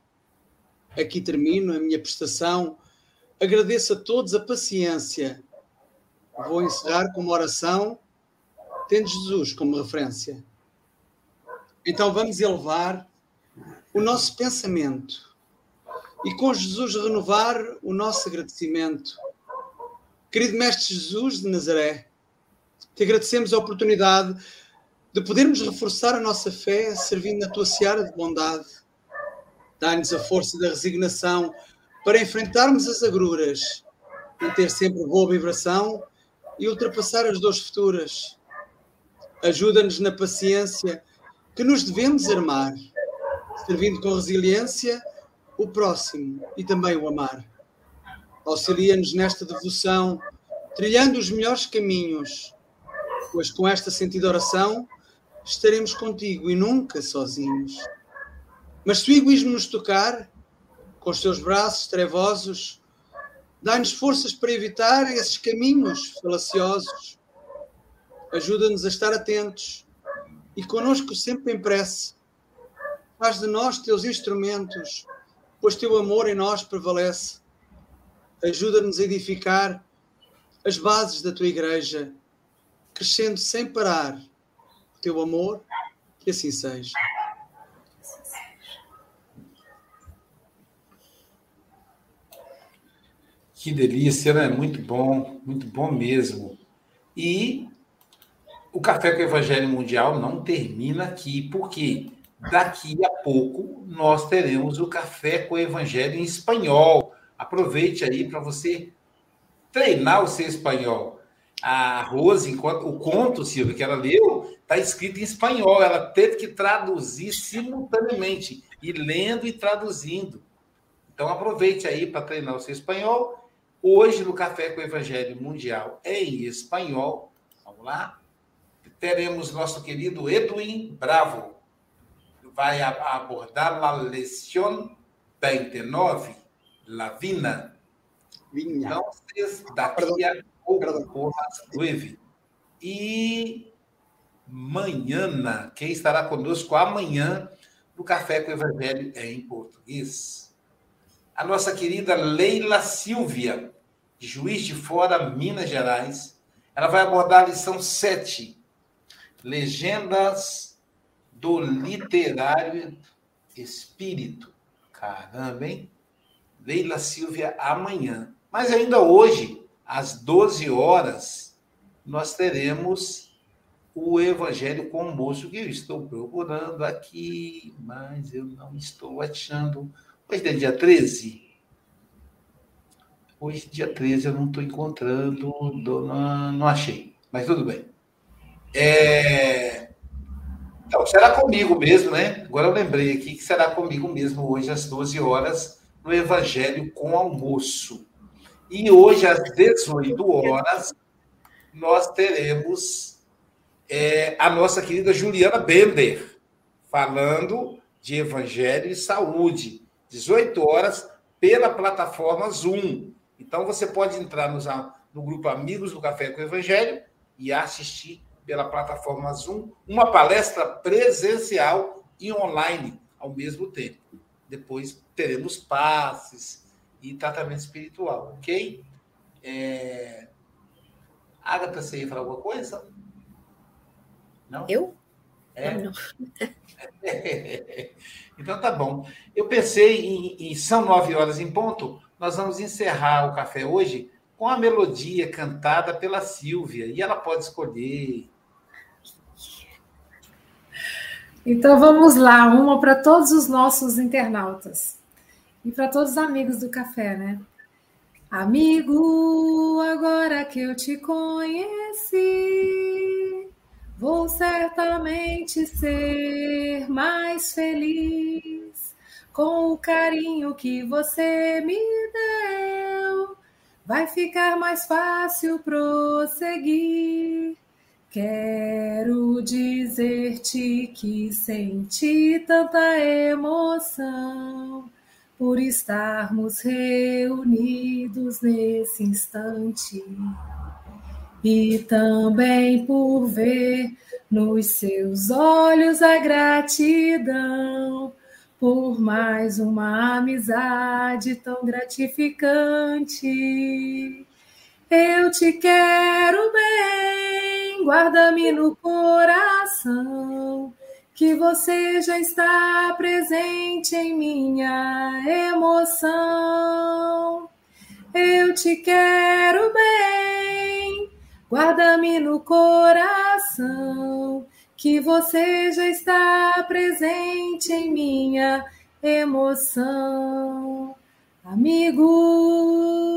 Aqui termino a minha prestação. Agradeço a todos a paciência Vou encerrar com uma oração, tendo Jesus como referência. Então vamos elevar o nosso pensamento e com Jesus renovar o nosso agradecimento. Querido Mestre Jesus de Nazaré, te agradecemos a oportunidade de podermos reforçar a nossa fé servindo na tua seara de bondade. Dá-nos a força da resignação para enfrentarmos as agruras, manter sempre boa vibração e ultrapassar as dores futuras. Ajuda-nos na paciência que nos devemos armar, servindo com resiliência o próximo e também o amar. Auxilia-nos nesta devoção, trilhando os melhores caminhos, pois com esta sentida oração estaremos contigo e nunca sozinhos. Mas se o egoísmo nos tocar, com os teus braços trevosos, Dá-nos forças para evitar esses caminhos falaciosos. Ajuda-nos a estar atentos e conosco sempre em prece. Faz de nós teus instrumentos, pois teu amor em nós prevalece. Ajuda-nos a edificar as bases da tua igreja, crescendo sem parar o teu amor, que assim seja. Que delícia, né? Muito bom, muito bom mesmo. E o Café com o Evangelho Mundial não termina aqui, porque daqui a pouco nós teremos o Café com o Evangelho em espanhol. Aproveite aí para você treinar o seu espanhol. A Rose, enquanto o conto, Silvia, que ela leu, está escrito em espanhol. Ela teve que traduzir simultaneamente, e lendo e traduzindo. Então aproveite aí para treinar o seu espanhol Hoje, no Café com o Evangelho Mundial em espanhol, vamos lá, teremos nosso querido Edwin Bravo, vai abordar a lição 29, La Vina. Vinha. Então, daqui a pouco, nove. E amanhã, quem estará conosco amanhã, do Café com o Evangelho em português. A nossa querida Leila Silvia, de Juiz de Fora, Minas Gerais, ela vai abordar a lição 7, Legendas do Literário Espírito. Caramba, hein? Leila Silvia, amanhã. Mas ainda hoje, às 12 horas, nós teremos o Evangelho com o moço que eu estou procurando aqui, mas eu não estou achando. Hoje é dia 13? Hoje, dia 13, eu não estou encontrando, não, não achei, mas tudo bem. É... Então, será comigo mesmo, né? Agora eu lembrei aqui que será comigo mesmo hoje às 12 horas no Evangelho com almoço. E hoje às 18 horas nós teremos é, a nossa querida Juliana Bender falando de Evangelho e Saúde, 18 horas pela plataforma Zoom. Então você pode entrar no, grupo Amigos do Café com o Evangelho e assistir pela plataforma Zoom uma palestra presencial e online ao mesmo tempo. Depois teremos passes e tratamento espiritual, ok? É... Agatha, você ia falar alguma coisa? Não? Eu? É? Não. (laughs) então tá bom. Eu pensei em, em são nove horas em ponto. Nós vamos encerrar o café hoje com a melodia cantada pela Silvia. E ela pode escolher. Então vamos lá, uma para todos os nossos internautas e para todos os amigos do café, né? Amigo, agora que eu te conheci, vou certamente ser mais feliz com o carinho que você me deu vai ficar mais fácil prosseguir. Quero dizer-te que senti tanta emoção por estarmos reunidos nesse instante e também por ver nos seus olhos a gratidão por mais uma amizade tão gratificante. Eu te quero bem, guarda-me no coração, que você já está presente em minha emoção. Eu te quero bem, guarda-me no coração que você já está presente em minha emoção. Amigo,